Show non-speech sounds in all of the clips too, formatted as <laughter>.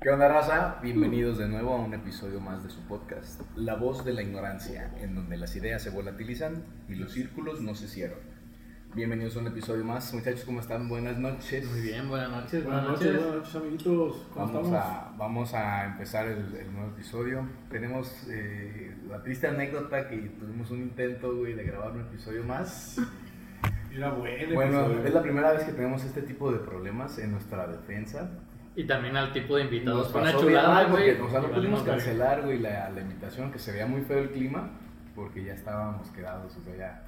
¿Qué onda, raza? Bienvenidos de nuevo a un episodio más de su podcast, La Voz de la Ignorancia, en donde las ideas se volatilizan y los círculos no se cierran. Bienvenidos a un episodio más. Muchachos, ¿cómo están? Buenas noches. Muy bien, buenas noches. Buenas noches, buenas noches, amiguitos. ¿Cómo Vamos estamos? a, vamos a empezar el, el nuevo episodio. Tenemos eh, la triste anécdota que tuvimos un intento, güey, de grabar un episodio más. Era bueno. Bueno, episodio. es la primera vez que tenemos este tipo de problemas en nuestra defensa. Y también al tipo de invitados. Nos Fue una pasó chulada, mal porque, güey. O sea, no pudimos cancelar, güey, la, la invitación, que se veía muy feo el clima, porque ya estábamos quedados, o sea, ya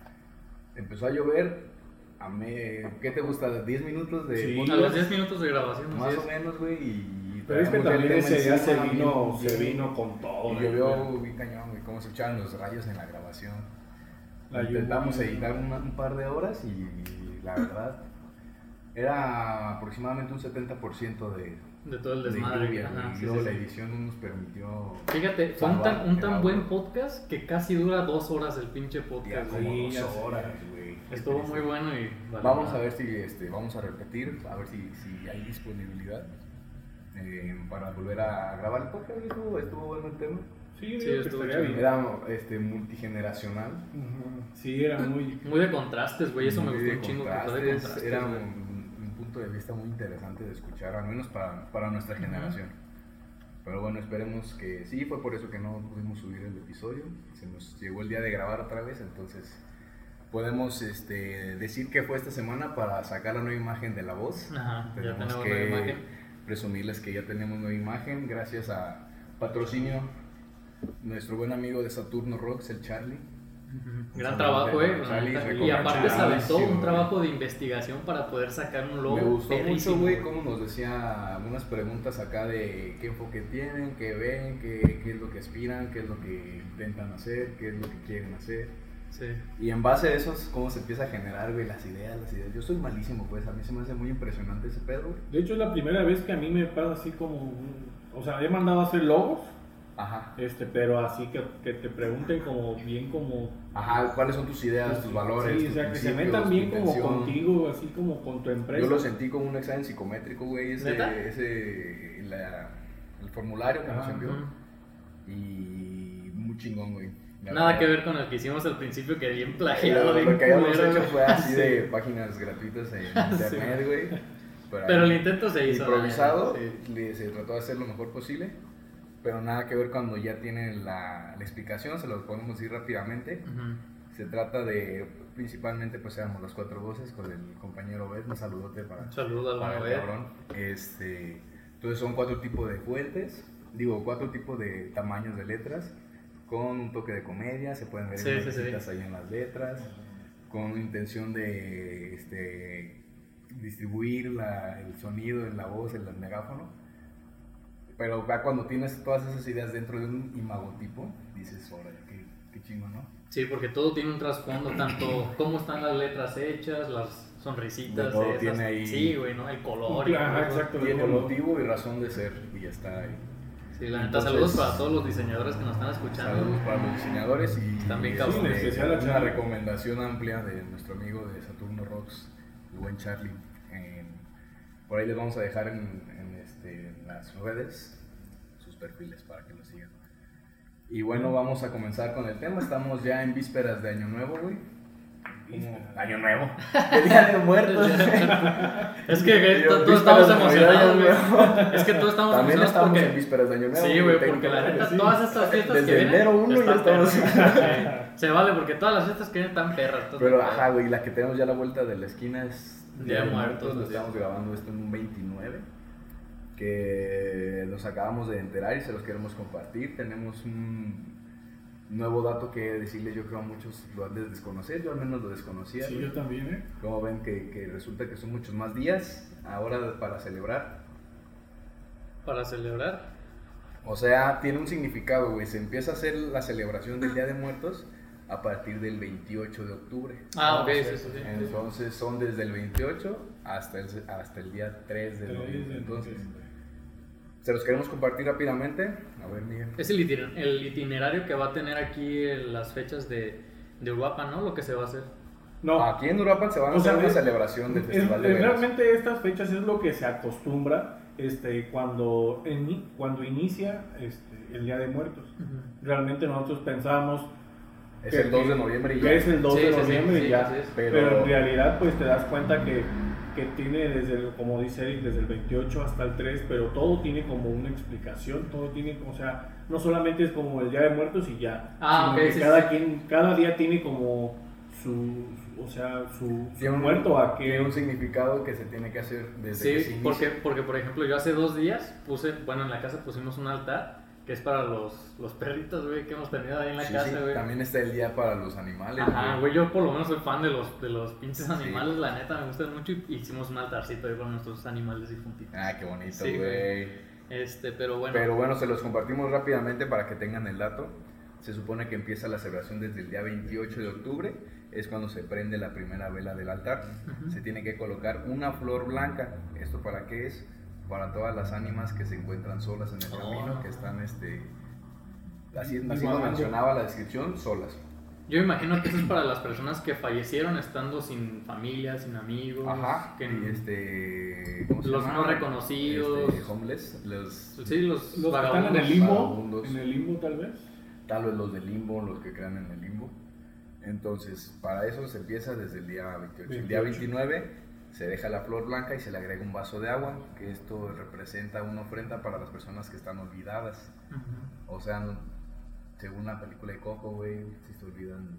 empezó a llover. A me, ¿Qué te gusta? ¿10 minutos de Sí. A los 10 minutos de grabación. Más o menos, güey, y... Pero es que también ese día se vino, se vino con todo. Y llovió bien cañón, güey, cómo se echaban los rayos en la grabación. La Intentamos lluvia. editar una- un par de horas y la verdad era aproximadamente un 70% de, De todo el de desmadre. lluvia, ajá, sí, luego sí, la sí. edición no nos permitió Fíjate, fue un tan, un tan buen podcast que casi dura dos horas el pinche ya podcast. como güey. Sí, dos ya horas, güey. Estuvo triste. muy bueno y. vale Vamos a madre. ver si este, vamos a repetir, a ver si, si hay disponibilidad eh, para volver a grabar el podcast. Estuvo, estuvo bueno el tema. Sí, Sí, estuvo bien. Era este, multigeneracional. Sí, era muy. Muy de contrastes, güey. Eso me muy gustó de un chingo. Que fue de contrastes. Era un punto de vista muy interesante de escuchar, al menos para, para nuestra generación. Pero bueno, esperemos que sí, fue por eso que no pudimos subir el episodio. Se nos llegó el día de grabar otra vez, entonces podemos este, decir que fue esta semana para sacar la nueva imagen de la voz. Ajá, ya Tenemos tenemos que presumirles que ya tenemos nueva imagen gracias a patrocinio nuestro buen amigo de Saturno Rocks, el Charlie. Gran trabajo, eh. Y aparte se aventó un trabajo de investigación para poder sacar un logo. Me gustó mucho, güey, cómo nos decía algunas preguntas acá de qué enfoque tienen, qué ven, qué, qué es lo que aspiran, qué es lo que intentan hacer, qué es lo que quieren hacer. Sí. Y en base a eso, es cómo se empieza a generar, güey, las ideas, las ideas. Yo soy malísimo, pues, a mí se me hace muy impresionante ese pedo, güey. De hecho, es la primera vez que a mí me pasa así como. O sea, he mandado a hacer logos, Ajá. este, pero así que, que te pregunten como bien como. Ajá, ¿cuáles son tus ideas, tus valores? Sí, o tus sea, que se metan bien como contigo, así como con tu empresa. Yo lo sentí como un examen psicométrico, güey, ese, ¿Neta? ese la- el formulario que nos envió. Y muy chingón, güey. Nada verdad. que ver con el que hicimos al principio, que bien Lo, plagiado, bien lo que habíamos culero, hecho fue así <laughs> Sí. de páginas gratuitas en <laughs> internet, güey. Pero, Pero el intento se hizo. improvisado, sí. le- se trató de hacer lo mejor posible. Pero nada que ver cuando ya tienen la, la explicación, se lo podemos decir rápidamente. Ujú. Se trata de, principalmente, pues éramos las cuatro voces con el compañero Bet, un saludote para, Un saludo al para el cabrón. Este, entonces son cuatro tipos de fuentes, digo, cuatro tipos de tamaños de letras, con un toque de comedia, se pueden ver Sí, sí, sí. ahí en las letras, con intención de este, distribuir la- el sonido en la voz, en el megáfono. Pero ya cuando tienes todas esas ideas dentro de un imagotipo, dices, órale, qué, qué chingo, ¿no? Sí, porque todo tiene un trasfondo, <clears throat> tanto cómo están las letras hechas, las sonrisitas. De todo esas. tiene ahí- Sí, güey, ¿no? El color. y Ajá, todo. exacto. Tiene color. motivo y razón de ser, y ya está ahí. Sí, la neta, saludos para todos los diseñadores que nos están escuchando. Saludos para los diseñadores y bien este. En especial a una recomendación amplia de nuestro amigo de Saturno Rocks, el buen Charlie. Eh, por ahí les vamos a dejar en, en, este, en las redes sus perfiles para que lo sigan. Y bueno, vamos a comenzar con el tema. Estamos ya en vísperas de Año Nuevo, güey. Año Nuevo. <laughs> El Día de Muertos. <laughs> Es que todos estamos emocionados, güey. <laughs> Es que todos estamos También emocionados estamos porque... en vísperas de Año Nuevo. Sí, güey, porque la neta, sí. todas estas fiestas Desde que vienen... enero uno ya están estamos- Se vale, porque todas las fiestas que vienen están perras. Pero ajá, güey, la que tenemos ya a la vuelta de la esquina es Día de Muertos, Lo estamos grabando esto en un 29. Que nos acabamos de enterar y se los queremos compartir. Tenemos un nuevo dato que decirles, yo creo a muchos lo han de desconocer, yo al menos lo desconocía. Sí, yo también, ¿eh? Como ven que, que resulta que son muchos más días ahora para celebrar. Para celebrar. O sea, tiene un significado, güey. Se empieza a hacer la celebración del Día de Muertos a partir del 28 de octubre. Ah, ok, sí, sí, sí. Entonces son desde el 28 hasta el, hasta el día 3 de Tres noviembre. de Entonces. Se los queremos compartir rápidamente. A ver, Miguel. Es el, itiner- el itinerario que va a tener aquí en las fechas de, de Uruapan, ¿no? Lo que se va a hacer. No, Aquí en Uruapan se van a O sea, hacer una es- celebración del es- Festival de es- Velas. realmente estas fechas es lo que se acostumbra este, cuando, en- cuando inicia este, el Día de Muertos. Realmente nosotros pensábamos Es que- el 2 de noviembre y ya. es el 2 Sí, de sí, sí, noviembre y sí, ya. Pero, Pero- en realidad pues te das cuenta que, que tiene desde, el, como dice Eric, desde el 28 hasta el 3, pero todo tiene como una explicación, todo tiene, o sea, no solamente es como el Día de Muertos y ya, Ah, sino ok, que sí, cada, sí. quien, cada día tiene como su, o sea, su, su Tiene un- muerto a Tiene que... un significado que se tiene que hacer desde que se Sí, porque, porque por ejemplo yo hace dos días puse, bueno en la casa pusimos un altar que es para los, los perritos, güey, que hemos tenido ahí en la Sí, casa, sí, güey. También está el día para los animales. Ajá, güey, yo por lo menos soy fan de los, de los pinches Sí. animales, la neta me gustan mucho y hicimos un altarcito ahí con nuestros animales difuntitos. Ah, qué bonito, güey. Este, pero bueno. Pero bueno, se los compartimos rápidamente para que tengan el dato. Se supone que empieza la celebración desde el día 28 de octubre, es cuando se prende la primera vela del altar. Ujú. Se tiene que colocar una flor blanca. ¿Esto para qué es? Para todas las ánimas que se encuentran solas en el Oh. camino, que están, este, así, así Divagando. mencionaba la descripción, solas. Yo imagino que eso es para las personas que fallecieron estando sin familia, sin amigos, Ajá. que Y este, ¿cómo se los llama? no reconocidos. Este, homeless, los, sí, los, Los que están en el limbo, en el limbo tal vez. tal vez los del limbo, los que crean en el limbo. Entonces, para eso se empieza desde el día 28. El día 28. 29 se deja la flor blanca y se le agrega un vaso de agua, que esto representa una ofrenda para las personas que están olvidadas. O sea, según la película de Coco, güey, si se olvidan.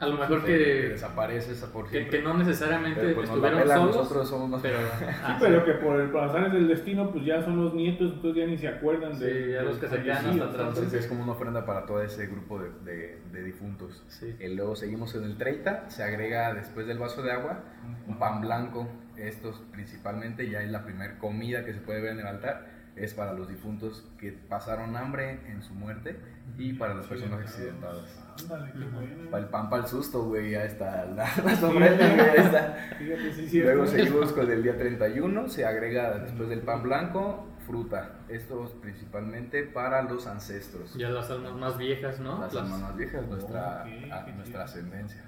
A lo mejor se- que, desapareces por que, que no necesariamente Pero pues estuvieron solos, nosotros somos más pero, <laughs> Sí, ah, pero que por el pasar del destino, pues ya son los nietos, entonces ya ni se acuerdan Sí, de ya los que se quedan hasta atrás. Entonces es como una ofrenda para todo ese grupo de, de- de difuntos. sí. Y luego seguimos en el 30, se agrega después del vaso de agua un pan blanco. Estos principalmente ya es la primera comida que se puede ver en el altar. Es para los difuntos que pasaron hambre en su muerte y para las personas accidentadas. Ándale, qué bueno. Para el pan, para el susto, güey, ya está la, la sombreta, güey, ya está. Fíjate, sí, sí, Luego seguimos con el día 31, se agrega después del pan blanco fruta. Esto es principalmente para los ancestros. Ya las almas más viejas, ¿no? Las Las- almas más viejas, nuestra, Ok, a- qué nuestra ascendencia.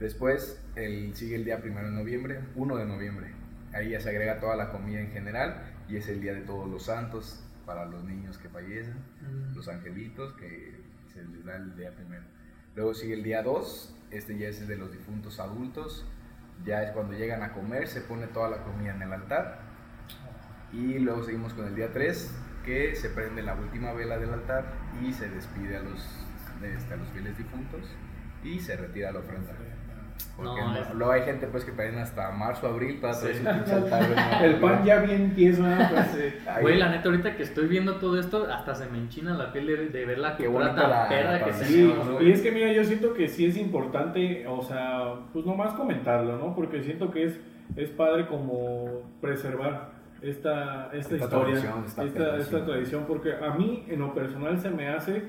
Después el, sigue el día primero de noviembre, 1 de noviembre. Ahí ya se agrega toda la comida en general y es el día de todos los santos para los niños que fallecen, Mm. los angelitos que se les da el día primero. Luego sigue el día 2, este ya es el de los difuntos adultos. Ya es cuando llegan a comer, se pone toda la comida en el altar. Y luego seguimos con el día 3, que se prende la última vela del altar y se despide a los, este, a los fieles difuntos y se retira la ofrenda. Porque No, no- luego hay gente pues que piden hasta marzo, abril para traer Sí. su pinche altar. <laughs> güey. El pan ya bien tieso, ¿no? Pues, Güey, la neta, ahorita que estoy viendo todo esto, hasta se me enchina la piel de, de ver la Qué cultura bonita tan la- perra la que pandemia, Sí, y es que mira, yo siento que sí es importante, o sea, pues nomás comentarlo, ¿no? Porque siento que es, es padre como preservar esta, esta, Esta historia, tradición, esta esta, tradición. esta tradición, porque a mí en lo personal se me hace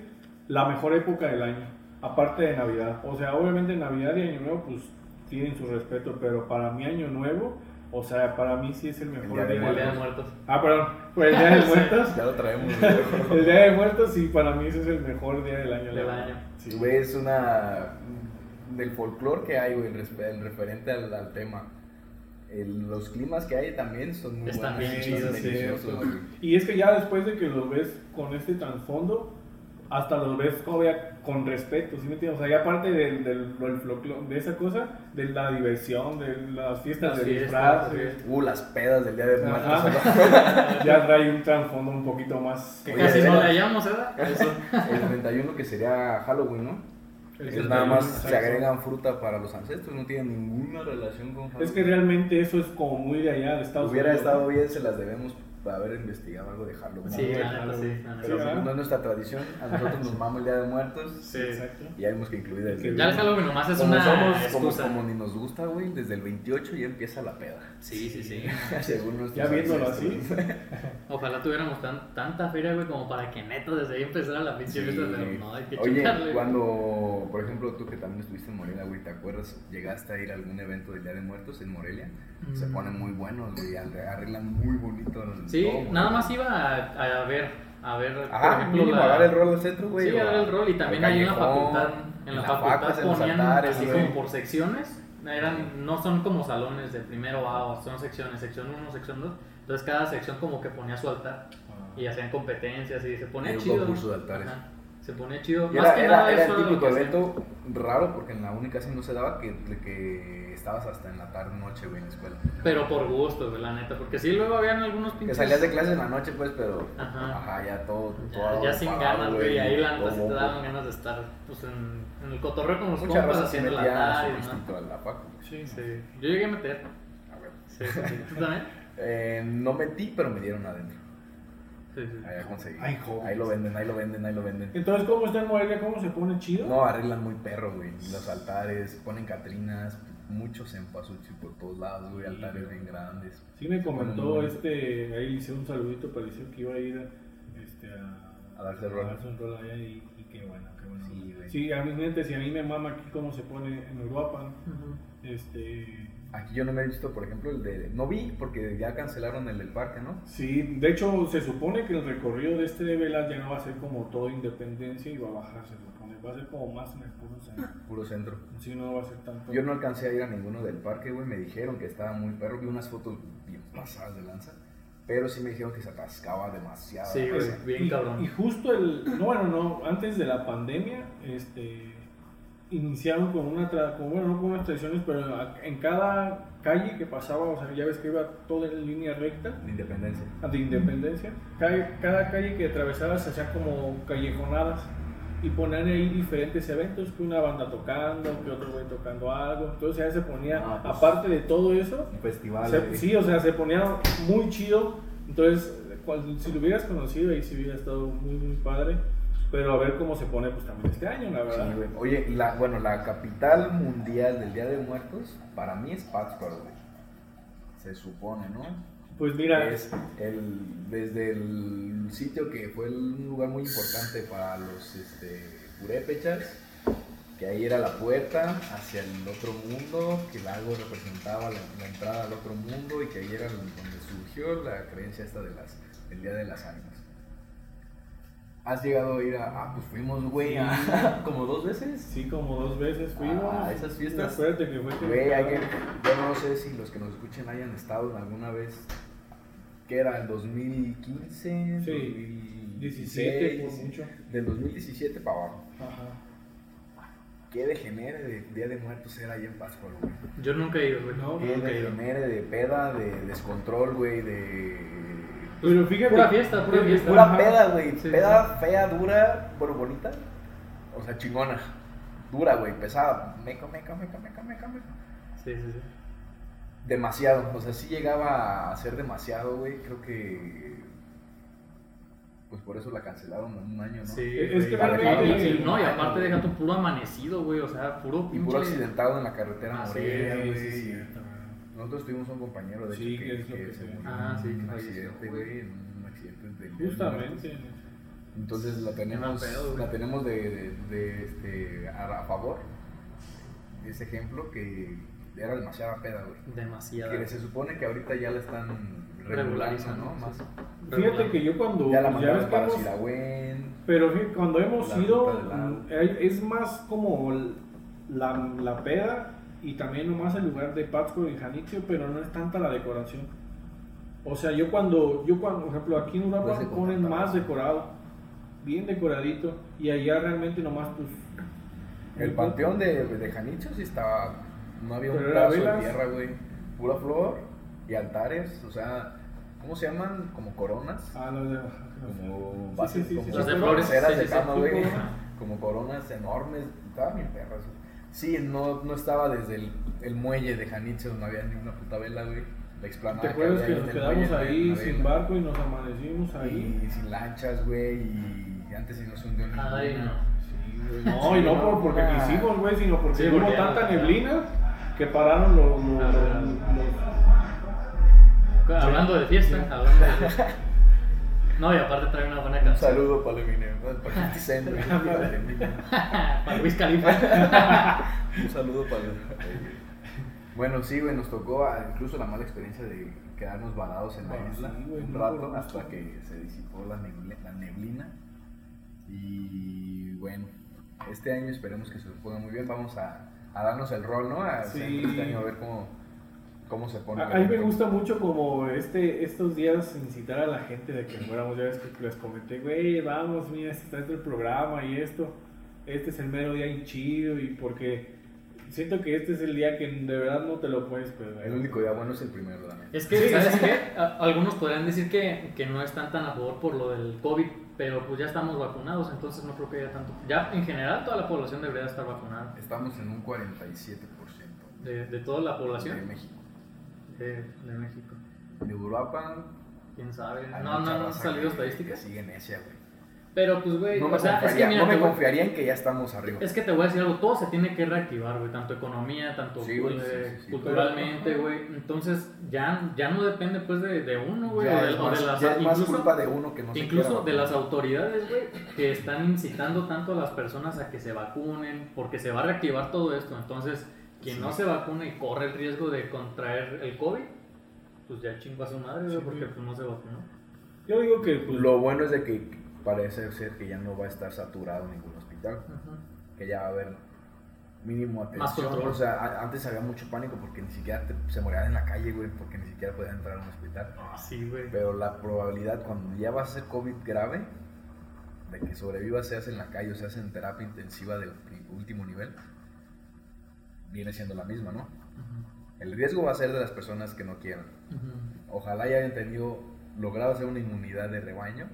la mejor época del año, aparte de Navidad. O sea, obviamente Navidad y Año Nuevo pues tienen su respeto, pero para mí Año Nuevo, o sea, para mí sí es el mejor Día de día El del Día de. Muertos. Ah, perdón, <laughs> pues el Día de Muertos. Ya lo traemos. <laughs> El Día de Muertos, sí, para mí ese es el mejor día del año. Del año. Sí. Güey, es una. del folclore que hay, güey, el referente al, al tema. El- los climas que hay también son muy Están buenos, bien son sí, deliciosos. Y es que ya después de que los ves con este trasfondo, hasta los ves todavía con respeto, ¿sí me entiendes? O sea, ya aparte del, del, del de esa cosa, de la diversión, de las fiestas de disfraces, Uh, las pedas del día de muertos. <laughs> Ya trae un trasfondo un poquito más... Que Oye, casi no le hallamos, ¿verdad? <laughs> Eso. El 31 que sería Halloween, ¿no? Es 31, nada más se agregan fruta para los ancestros, no tiene ninguna relación con Halloween. Es que realmente eso es como muy de allá, de Estados Hubiera Unidos. estado bien, se las debemos haber investigado algo de Halloween. Sí, claro. neta, sí. Pero Sí, no es nuestra tradición, a nosotros nos <laughs> mama el Día de Muertos Sí. Exacto. y hay que incluir desde Ya el Halloween nomás es como una somos, como, excusa. como ni nos gusta, güey, desde el 28 ya empieza la peda. Sí, sí, sí. <laughs> Según nuestros Ya viéndolo así. <laughs> Ojalá tuviéramos tan, tanta feria, güey, como para que neta desde ahí empezara la pinche Sí. fiesta. Pero no, hay que Oye, chingarle. cuando, por ejemplo, tú que también estuviste en Morelia, güey, ¿te acuerdas? ¿Llegaste a ir a algún evento del Día de Muertos en Morelia? Se Mm. ponen muy buenos, güey, arre- arreglan muy bonito. el- Sí, nada más iba a, a ver, a ver, Ajá, por ejemplo, mínimo la- a dar el rol al centro, güey. Sí, a dar el rol y también ahí en la callejón, facultad, en la las facultad facas, en los ponían altares, así güey. como por secciones, eran, no son como salones de primero A, o son secciones, sección 1, sección 2, Entonces cada sección como que ponía su altar y hacían competencias y se ponía Era un chido. concurso de altares. Ajá, Se ponía chido. Más era, que era- nada era eso el típico que evento raro porque en la única casi no se daba que, que estabas hasta en la tarde noche, güey, en la escuela. Pero por gusto, güey, la neta. Porque sí, luego habían algunos Que pinches. salías de clase en la noche, pues, pero. Ajá. Ajá, ya todo. Ya, todo ya sin parado, ganas, güey. Y ahí la neta sí te daban ganas de estar pues, en, en el cotorreo con los Mucha compas haciendo la tarde. ¿no? la. Sí, Sí. Yo llegué a meter. A ver. Sí, sí, sí. ¿Tú también? <laughs> Eh, no metí, pero me dieron adentro. Sí, sí. Allá conseguí. Ay, joder. ahí lo venden, ahí lo venden, ahí lo venden. Entonces, ¿cómo está en Morelia? ¿Cómo se pone chido? No, arreglan muy perro, güey. Los altares, ponen catrinas, muchos cempasúchil por todos lados, güey. Altares bien grandes. Sí me comentó Bueno, este, ahí le hice un saludito, pareció que iba a ir a, este, a, A darse rol. darse un rol allá y, y qué bueno, qué bueno. Sí, güey. Sí, a mi mente, si a mí me mama aquí cómo se pone en Ujú. este... Aquí yo no me he visto, por ejemplo, el de. No vi porque ya cancelaron el del parque, ¿no? Sí, de hecho se supone que el recorrido de este de velas ya no va a ser como todo Independencia y va a bajar, se supone, va a ser como más en el puro centro. Puro centro. Sí, no va a ser tanto. Yo no alcancé a ir a ninguno del parque, güey. Me dijeron que estaba muy perro. Vi unas fotos bien pasadas de lanza. Pero sí me dijeron que se atascaba demasiado. Sí, güey. Bien y, cabrón. Y justo el, no, bueno, no, antes de la pandemia, este, iniciaron con una, con, bueno, no con unas tradiciones, pero en cada calle que pasaba, o sea, ya ves que iba toda en línea recta, De independencia. de independencia, cada, cada calle que atravesaba se hacían como callejonadas y ponían ahí diferentes eventos, que una banda tocando, que otro güey tocando algo, entonces ya se ponía, Ah, pues. aparte de todo eso, festival. se- güey. sí, o sea, se ponía muy chido. Entonces, si lo hubieras conocido, ahí sí hubiera estado muy, muy padre. Pero a ver cómo se pone, pues también este año, la verdad. Sí, güey. Oye, la, bueno, la capital mundial del Día de Muertos, para mí es Pátzcuaro, güey. Se supone, ¿no? pues mira, Es el, desde el sitio que fue un lugar muy importante para los este, purépechas, que ahí era la puerta hacia el otro mundo, que el lago representaba la, la entrada al otro mundo y que ahí era donde surgió la creencia esta de las, del Día de las Ánimas. ¿Has llegado a ir a... Ah, pues fuimos, güey, a- <laughs> como dos veces? sí, como dos veces fuimos. Ah, esas fiestas. Acuérdate que fue que- Güey, que- yo no sé si los que nos escuchen hayan estado alguna vez, que era el 2015, Sí, 2016, 17 por mucho. del 2017 para abajo. Ajá. Qué degenere de Día de Muertos era ahí en Pátzcuaro, güey. Yo nunca he ido, güey. No, Qué nunca he ido. degenere de peda, de descontrol, güey, de... Pero fíjate. Pura fiesta, pura fiesta. Pura Ajá. peda, güey. Sí, peda fea, dura, bueno, bonita. O sea, chingona. Dura, güey, pesada. Meca, meca, meca, meca, meca, meca. Sí, sí, sí. Demasiado, o sea, sí llegaba a ser demasiado, güey. Creo que. Pues por eso la cancelaron en un año, ¿no? Sí, Es que realmente- No, y aparte deja tu puro amanecido, güey. O sea, puro Y puro pinche- accidentado en la carretera Ah, sí, Morelia, Sí, güey. sí. Nosotros tuvimos un compañero, de Sí, hecho, que es lo que que se murió Ah, sí, un accidente, güey. En un accidente del Justamente. Entonces la tenemos, pedo, la tenemos de, de, de, este, a, a favor. Ese ejemplo que era demasiada peda, güey. Demasiado. Que se supone que ahorita ya la están Regularizando, ¿no? sí. Más. Fíjate que yo cuando. Ya la mandaron para Siragüen. Pero cuando hemos ido, mm, es más como la, la peda y también nomás el lugar de Pátzcuaro y Janitzio, pero no es tanta la decoración. O sea, yo cuando, yo cuando, por ejemplo, aquí en Pues Europa se ponen más decorado, bien decoradito, y allá realmente nomás pues... El panteón de, de Janicho sí estaba. No había un pedazo de tierra, güey. Pura flor y altares. O sea, ¿cómo se llaman? Como coronas. Ah, los de... Como bases, sí, sí, como sí, Las de flores, de sí, sí. cama, güey. Como coronas enormes. Estaban bien perras. güey. Sí, no, no estaba desde el, el muelle de Janicho, no había ni una puta vela, güey. La explanada ¿Te acuerdas que ahí nos quedamos ahí sin barco y nos amanecimos ahí? Y sin lanchas, güey. Y antes sí no se hundió ninguna. Ay, no. Sí, güey. No, y no por, porque Ah. quisimos, güey, sino porque Sí, hubo porque- tanta neblina que pararon los... los- Ah, los- Hablando de fiesta, hablando de. No, y aparte trae una buena Un canción. saludo para el Eminem, para 50 Cent. Para el Eminem. Para Luis Califa. Un saludo para el. <laughs> <laughs> <laughs> Bueno, sí, güey, nos tocó ah, incluso la mala experiencia de quedarnos varados en la Ah, isla sí, güey, un no rato hasta que se disipó la neblina, la neblina. Y bueno, este año esperemos que se nos ponga muy bien. Vamos a, a darnos el rol, ¿no? A Sí. este año a ver cómo, cómo se pone. A, a mí me gusta mucho como este, estos días incitar a la gente de que fuéramos, ya ves que les comenté, güey, vamos, mira, este está dentro del programa y esto, este es el mero día y chido y porque siento que este es el día que de verdad no te lo puedes perder. El único día bueno es el primero, neta. Es que, Sí, ¿sabes qué? Algunos podrían decir que, que no están tan a favor por lo del COVID, pero pues ya estamos vacunados, entonces no creo que haya tanto. Ya en general toda la población debería estar vacunada. Estamos en un 47% De, de toda la de población México. De, de México. De Europa. ¿Quién sabe? hay No, no, no han salido estadísticas. Que sigue necia, güey. Pero pues, güey, No, me o sea, es que confiaría, mira, no me voy- confiaría en que ya estamos arriba. Es que te voy a decir algo, todo se tiene que reactivar, güey, tanto economía, tanto Sí, güey, eh, sí, sí, culturalmente, güey. Entonces, ya, ya no depende pues de, de uno, güey, ya o de, es o de más, las ya es más incluso- culpa de uno que no se Incluso quiera de las autoridades, güey, que están incitando tanto a las personas a que se vacunen, porque se va a reactivar todo esto. Entonces, quien Sí. no se vacuna y corre el riesgo de contraer el COVID, pues ya chingo a su madre, güey, Sí, porque pues no se vacunó. Yo digo que pues, Lo bueno es de que parece ser que ya no va a estar saturado ningún hospital. Ujú. Que ya va a haber mínimo Más atención. control. O sea, a- antes había mucho pánico porque ni siquiera te- se morían en la calle, güey, porque ni siquiera podían entrar a un hospital. Sí, güey. Pero la probabilidad cuando ya vas a ser COVID grave, de que sobrevivas, seas en la calle o seas en terapia intensiva de último nivel, viene siendo la misma, ¿no? Ujú. El riesgo va a ser de las personas que no quieran. Ujú. Ojalá hayan tenido, logrado hacer una inmunidad de rebaño,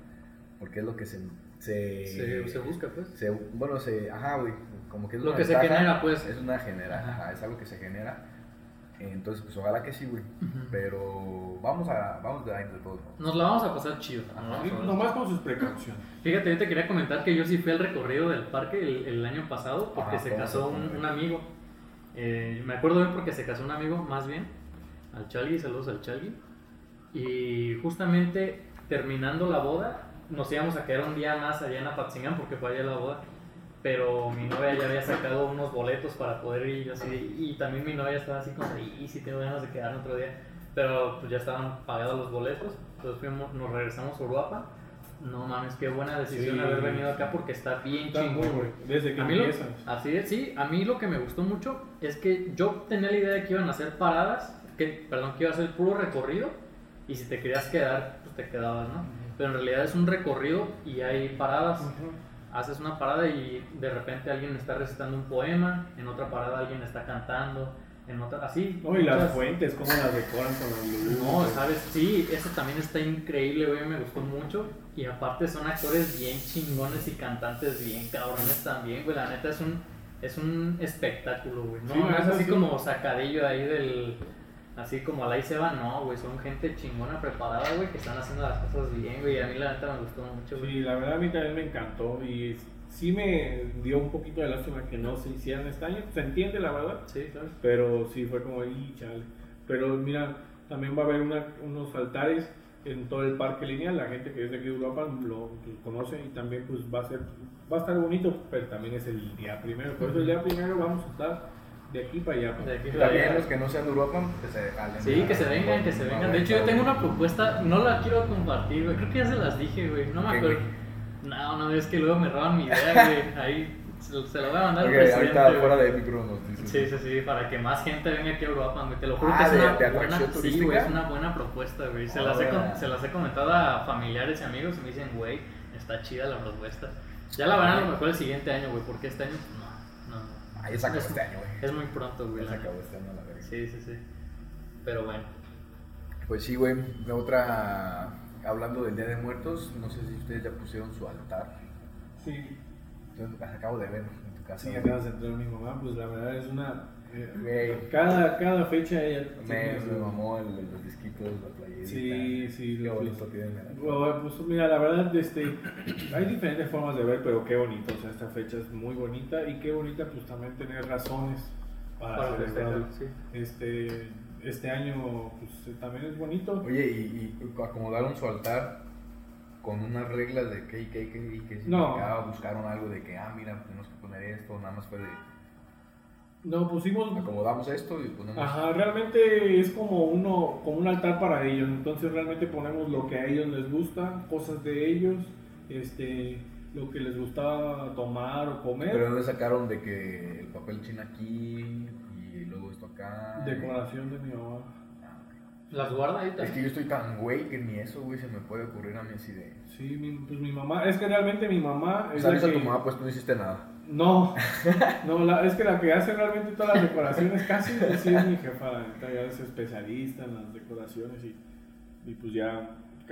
porque es lo que se... se, Se, se busca, pues. se- bueno, se... Ajá, güey, como que es Lo una que se ventaja, genera, pues. Es una genera, Ajá. ajá, es algo que se genera. Entonces, pues ojalá que sí, güey. Ujú. Pero vamos a, vamos a de todos modos. Nos la vamos a pasar chido. Ajá. sí, nomás con sus precauciones. Fíjate, yo te quería comentar que yo sí fui al recorrido del parque el, el año pasado porque Ajá, se ¿cómo casó se un, un amigo. Eh, me acuerdo bien porque se casó un amigo, más bien, al Chalgui, saludos al Chalgui. Y justamente terminando la boda, nos íbamos a quedar un día más allá en Apatzingán porque fue allá la boda. Pero mi novia ya había sacado unos boletos para poder ir así. Y también mi novia estaba así como, y si tengo ganas de quedarme otro día. Pero pues ya estaban pagados los boletos. Entonces fuimos, nos regresamos a Uruapa. No mames, qué buena decisión Sí. haber venido acá porque está bien Está chingón. Desde que A mí lo, empiezas. así es, sí, a mí lo que me gustó mucho es que yo tenía la idea de que iban a hacer paradas, que, perdón, que iba a ser puro recorrido y si te querías quedar, pues te quedabas, ¿no? Pero en realidad es un recorrido y hay paradas. Haces una parada y de repente alguien está recitando un poema, en otra parada alguien está cantando, en otra, así. Y las fuentes, cómo las decoran con los luz. no, sabes, sí, eso también está increíble, güey, me gustó mucho. Y aparte son actores bien chingones y cantantes bien cabrones también, güey. La neta es un, es un espectáculo, güey. No, Sí, no la es así sí. como sacadillo ahí del. Así como la se va, no, güey. Son gente chingona preparada, güey, que están haciendo las cosas bien, güey. Y a mí la neta me gustó mucho, güey. Sí, la verdad a mí también me encantó y sí me dio un poquito de lástima que no se hicieran este año. Se entiende la verdad, Sí, ¿sabes? pero sí fue como, y chale. Pero mira, también va a haber una- unos altares en todo el parque lineal. La gente que es de aquí de Europa lo, lo conoce y también pues va a ser, va a estar bonito, pero también es el día primero. Por eso el día primero vamos a estar de aquí para allá. De aquí para También allá. los que no sean de Europa, que se jalen. Sí, que se vengan, que se vengan. De hecho, yo tengo una propuesta, no la quiero compartir, güey. Creo que ya se las dije, güey. No me ¿Qué, acuerdo. No, no, es que luego me roban mi idea, güey. Ahí se, se lo voy a mandar al Ok, presidente. ahorita güey. fuera de micro nos dices. Sí, sí, sí, para que más gente venga aquí a Europa, güey. Te lo juro Ah, que es de- una de buena, sí, güey, es una buena propuesta, güey. Se, las he, Ahora. con- se las he comentado a familiares y amigos y me dicen, güey, está chida la propuesta. Ya la verán a lo mejor el siguiente año, güey, porque este año, pues, no, no. Ah, ya se acabó Es- este año, güey. Es muy pronto, güey. Ya se acabó este año, la verga. Sí, sí, sí. Pero bueno. Pues sí, güey. Otra. Hablando del Día de Muertos, no sé si ustedes ya pusieron su altar. Sí, Entonces, las acabo de ver en tu casa. sí, acabas de entrar mi mamá, pues la verdad es una... eh, Güey, Cada, cada fecha ella me, me mamó el, los disquitos, la playerita. Sí, sí, Qué bonito tienen. Bueno, pues mira, la verdad, este, <clears throat> hay diferentes formas de ver, pero qué bonito, o sea, esta fecha es muy bonita y qué bonita pues también tener razones para, Para celebrarlo. festejar, sí. Este, este año pues también es bonito. Oye, y, y acomodaron su altar con unas reglas de qué y qué y qué y qué No. buscaron algo de que, ah, mira, tenemos que poner esto, nada más fue de, No, pusimos, acomodamos esto y ponemos... ajá, realmente es como uno, como un altar para ellos, entonces realmente ponemos lo que a ellos les gusta, cosas de ellos, este, lo que les gusta tomar o comer. Pero ¿dónde sacaron de que el papel china aquí acá? Decoración de mi mamá. Las guarda ahí Es también. que yo estoy tan güey que ni eso, güey, se me puede ocurrir a mí así de. Sí, mi, pues mi mamá, es que realmente mi mamá es ¿Sabes la a tu que- mamá? Pues tú no hiciste nada. No, <laughs> no, la- es que la que hace realmente todas las decoraciones casi, pues sí es mi jefa, la neta, ella es especialista en las decoraciones y, y pues ya,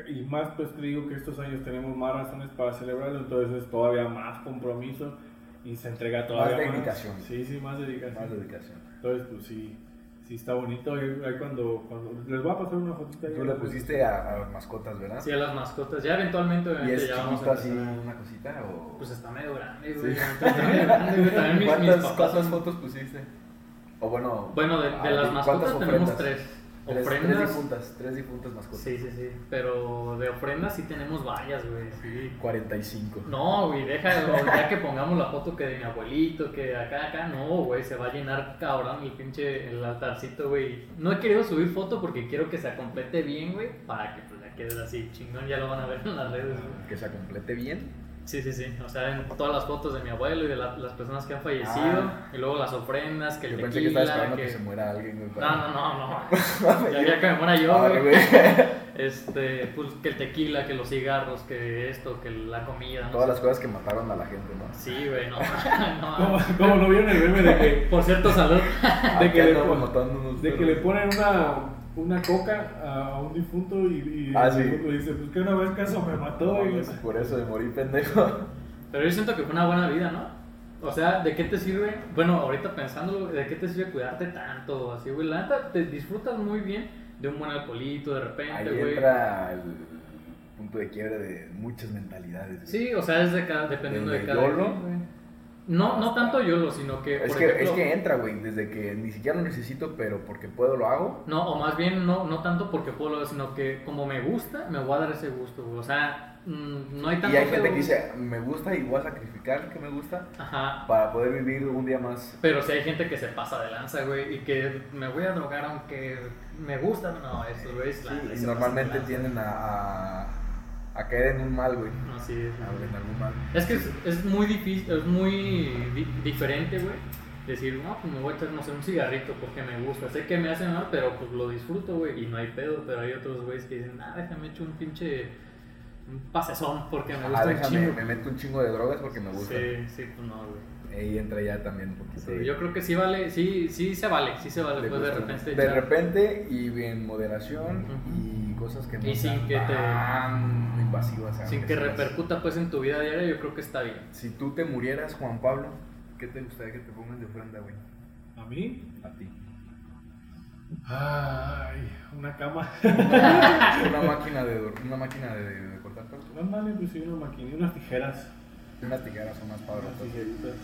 y más pues te digo que estos años tenemos más razones para celebrarlo, entonces es todavía más compromiso y se entrega todavía más. dedicación. Sí, sí, más dedicación. Más dedicación. Entonces pues sí, sí está bonito, ahí ahí cuando, cuando, les voy a pasar una fotita. Tú le pusiste a, a las mascotas, ¿verdad? Sí, a las mascotas. Ya eventualmente, ¿Y obviamente, es ya vamos a así una cosita o...? Pues está medio grande, güey. Sí. Está medio grande, güey. También mis, mis ¿Cuántas, papás cuántas son- fotos pusiste? O bueno... Bueno, de, de las mascotas ¿cuántas tenemos ofrendas? Tres. Tres, tres Ofrendas. difuntas, tres difuntas mascotas. Sí, sí, sí. Pero de ofrendas sí tenemos varias, güey. Sí. 45. No, güey, deja, o ya que pongamos la foto que de mi abuelito, que acá, acá, no, güey, se va a llenar cabrón el pinche, el altarcito, güey. No he querido subir foto porque quiero que se complete bien, güey, para que pues ya quede así chingón, ya lo van a ver en las redes, güey. Que se complete bien. Sí, sí, sí, o sea, en todas las fotos de mi abuelo y de la- las personas que han fallecido, Ah. y luego las ofrendas, que el Yo pensé que tequila, estaba esperando que... que... se muera alguien, güey. No, para- no, no, no. <laughs> Ya había que me muera yo, güey. <laughs> Este, pues que el tequila, que los cigarros, que esto, que la comida. no Todas sé. las cosas que mataron a la gente, ¿no? Sí, güey, no. Como, <laughs> no. como no vieron el meme de que, Por cierto, salud. de que, le, de que le ponen una, una coca a un difunto y, y Ah, el sí. difunto dice, pues que una vez caso me mató. No, y- por eso de morir pendejo. Pero yo siento que fue una buena vida, ¿no? O sea, ¿de qué te sirve? Bueno, ahorita pensándolo, ¿de qué te sirve cuidarte tanto? Así, güey. La neta, te disfrutas muy bien de un buen alcoholito de repente, Ahí güey. entra el punto de quiebre de muchas mentalidades. güey. Sí, o sea, es de cada, dependiendo de cada YOLO. quien, güey. No, no tanto YOLO, sino que, Es por que, ejemplo, es que entra, güey, desde que ni siquiera lo necesito, pero porque puedo lo hago. No, o más bien no, no tanto porque puedo, sino que como me gusta, me voy a dar ese gusto, güey. O sea, mm, no hay tanto Y hay gente que dice, me gusta y voy a sacrificar que me gusta Ajá. para poder vivir un día más. Pero si hay gente que se pasa de lanza, güey, y que me voy a drogar aunque me gusta, no, eso, güey, es Sí, y normalmente tienden a, a, a caer en un mal, güey. No, sí, es, A ver, en algún mal. es que es, es muy difícil, es muy di- diferente, güey. Decir, no, pues me voy a echar, no sé, un cigarrito porque me gusta. Sé que me hace mal, pero pues lo disfruto, güey, y no hay pedo. Pero hay otros güeyes que dicen, ah, déjame echar un pinche un pasezón porque me gusta Ah, un déjame, chingo. me meto un chingo de drogas porque me gusta. Sí, sí, pues no, güey. Ahí entra ya también un poquito. Sí, de- yo creo que sí vale, sí, sí se vale, sí se vale. de Después de repente De echar- repente y en moderación y cosas que no Y sin que te- invasivas. sin que repercuta pues en tu vida diaria, yo creo que está bien. Si tú te murieras, Juan Pablo, ¿qué te gustaría que te pongan de ofrenda, güey? ¿A mí? A ti. Ay, una cama. <laughs> una máquina de una máquina de, de cortar pelo. Ándale, pues sí, una maquinita, unas tijeras. Unas tijeras son más padres. Unas tijeritas.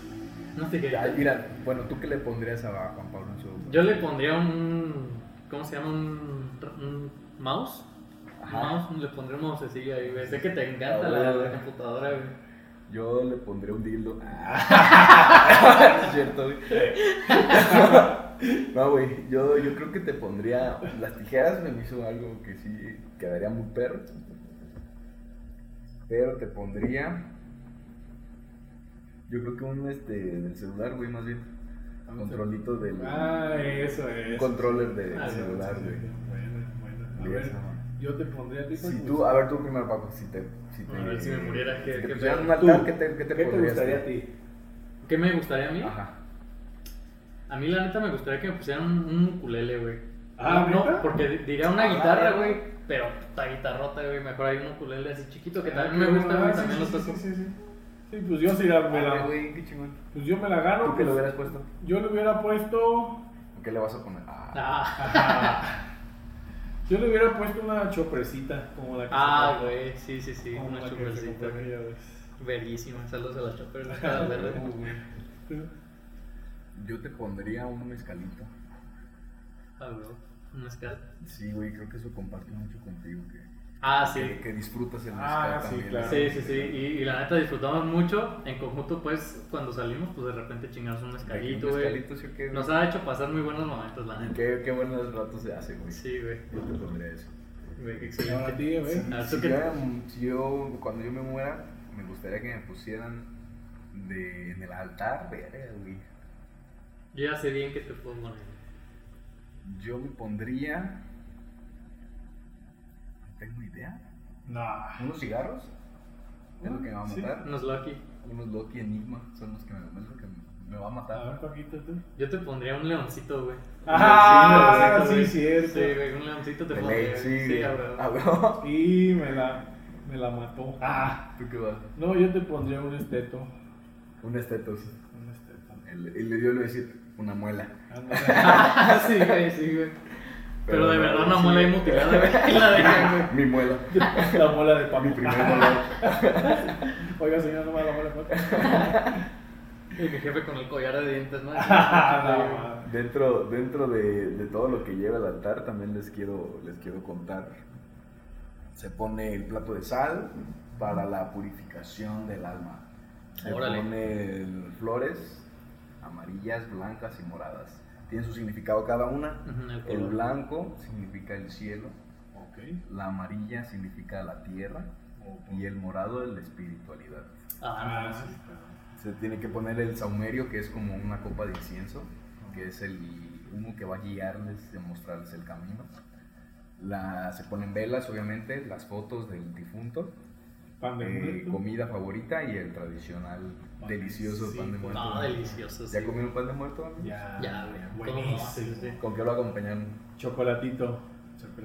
No qué. Ay, Mira, bueno, ¿tú qué le pondrías a Juan Pablo en su Yo le pondría un. ¿Cómo se llama? Un, un mouse. Mouse, le pondría un mousecillo ahí, güey. Sé que te encanta Ah, la, la computadora, güey. Yo le pondré un dildo. <laughs> <laughs> es cierto, güey. No, güey, yo, yo creo que te pondría. Las tijeras me hizo algo que sí quedaría muy perro. Pero te pondría. Yo creo que un este del celular, güey, más bien. Controlito del. Ah, eso es. controller del Ah, celular, güey. Bueno, bueno. A ver. Yo te pondría a ti. Si pues, tú, a ver tú primero, Paco, si te. Si te A ver si me muriera, ¿qué- si te qué un altar, ¿qué te, qué te ¿Qué te gustaría a ti? ¿Qué me gustaría a mí? Ajá. A mí, la neta, me gustaría que me pusieran un, un ukulele, güey. Ah, no, porque di- diría una Ah, guitarra, güey. Pero puta guitarrota, güey. Mejor hay un ukulele así chiquito que Ah, también me gusta, güey. Sí, También sí, lo sí, toco. Sí, sí, sí. Sí, pues yo sí la- me la, güey, qué chingón. pues yo me la gano. ¿Tú qué pues, le hubieras puesto? Yo le hubiera puesto. ¿Qué le vas a poner? Ah, Ah, <laughs> Yo le hubiera puesto una choprecita como la que ah, güey. Sí, sí, sí. como Una ves. Verguísima. Saludos a la chopper. la cara verde. <laughs> yo te pondría un mezcalito. Ah, güey. Un mezcal. Sí, güey, creo que eso comparto mucho contigo. Que, Ah, sí. que, que disfrutas el mezcal Ah, sí, también. claro. Sí, sí, sí, y, y la neta disfrutamos mucho en conjunto, pues cuando salimos, pues de repente chingamos un mezcalito, güey. mezcalito, sí o qué. Nos ha hecho pasar muy buenos momentos, la neta. qué, qué buenos ratos se hace, güey. Sí, güey. Yo te pondría eso. Güey, qué excelente. ti, güey. Ah, Si ¿tú qué- yo, cuando yo me muera, me gustaría que me pusieran de, en el altar, güey. Yo ya sé bien qué te puedo poner. Yo me pondría tengo idea. Nah. ¿Unos cigarros? Es lo que me va a Sí. matar. Unos Lucky. Unos Loki Enigma son los que me, es lo que me va a A ver, matar. Paquito, tú. Yo te pondría un leoncito, güey. Ah, Un sí, leoncito, cierto. Sí, güey, un leoncito te pondría. sí. Sí. Ah. Y me la, me la mató. Ah, ¿Tú qué vas? no, yo te pondría un esteto. Un estetos. Un esteto. El, el, yo le voy a decir una muela. Ándale. <laughs> sí, güey, sí, güey. Pero, Pero de no, verdad una sí. muela ahí mutilada, la dejan. <laughs> Mi muela. <laughs> La muela de Mi Paco. primer dolor. <laughs> Oiga, señor, no me la muela de Paco. El jefe con el collar de dientes, ¿no? No, Dentro, dentro de, de todo lo que lleva el altar, también les quiero, les quiero contar. Se pone el plato de sal para la purificación del alma. Se Órale. pone flores amarillas, blancas y moradas. Tiene su significado cada una. El blanco significa el cielo, la amarilla significa la tierra y el morado la espiritualidad. Ah, Ah, sí. Se tiene que poner el saumerio, que es como una copa de incienso, que es el humo que va a guiarles, y mostrarles el camino. La, se ponen velas, obviamente, las fotos del difunto, Pan de eh, comida favorita y el tradicional Pan- delicioso sí, pan de muerto. No, delicioso. ¿Ya sí. comieron pan de muerto? amigos? Ya, Ya, güey. ¿Cómo no? buenísimo. ¿Con qué lo acompañaron? Chocolatito.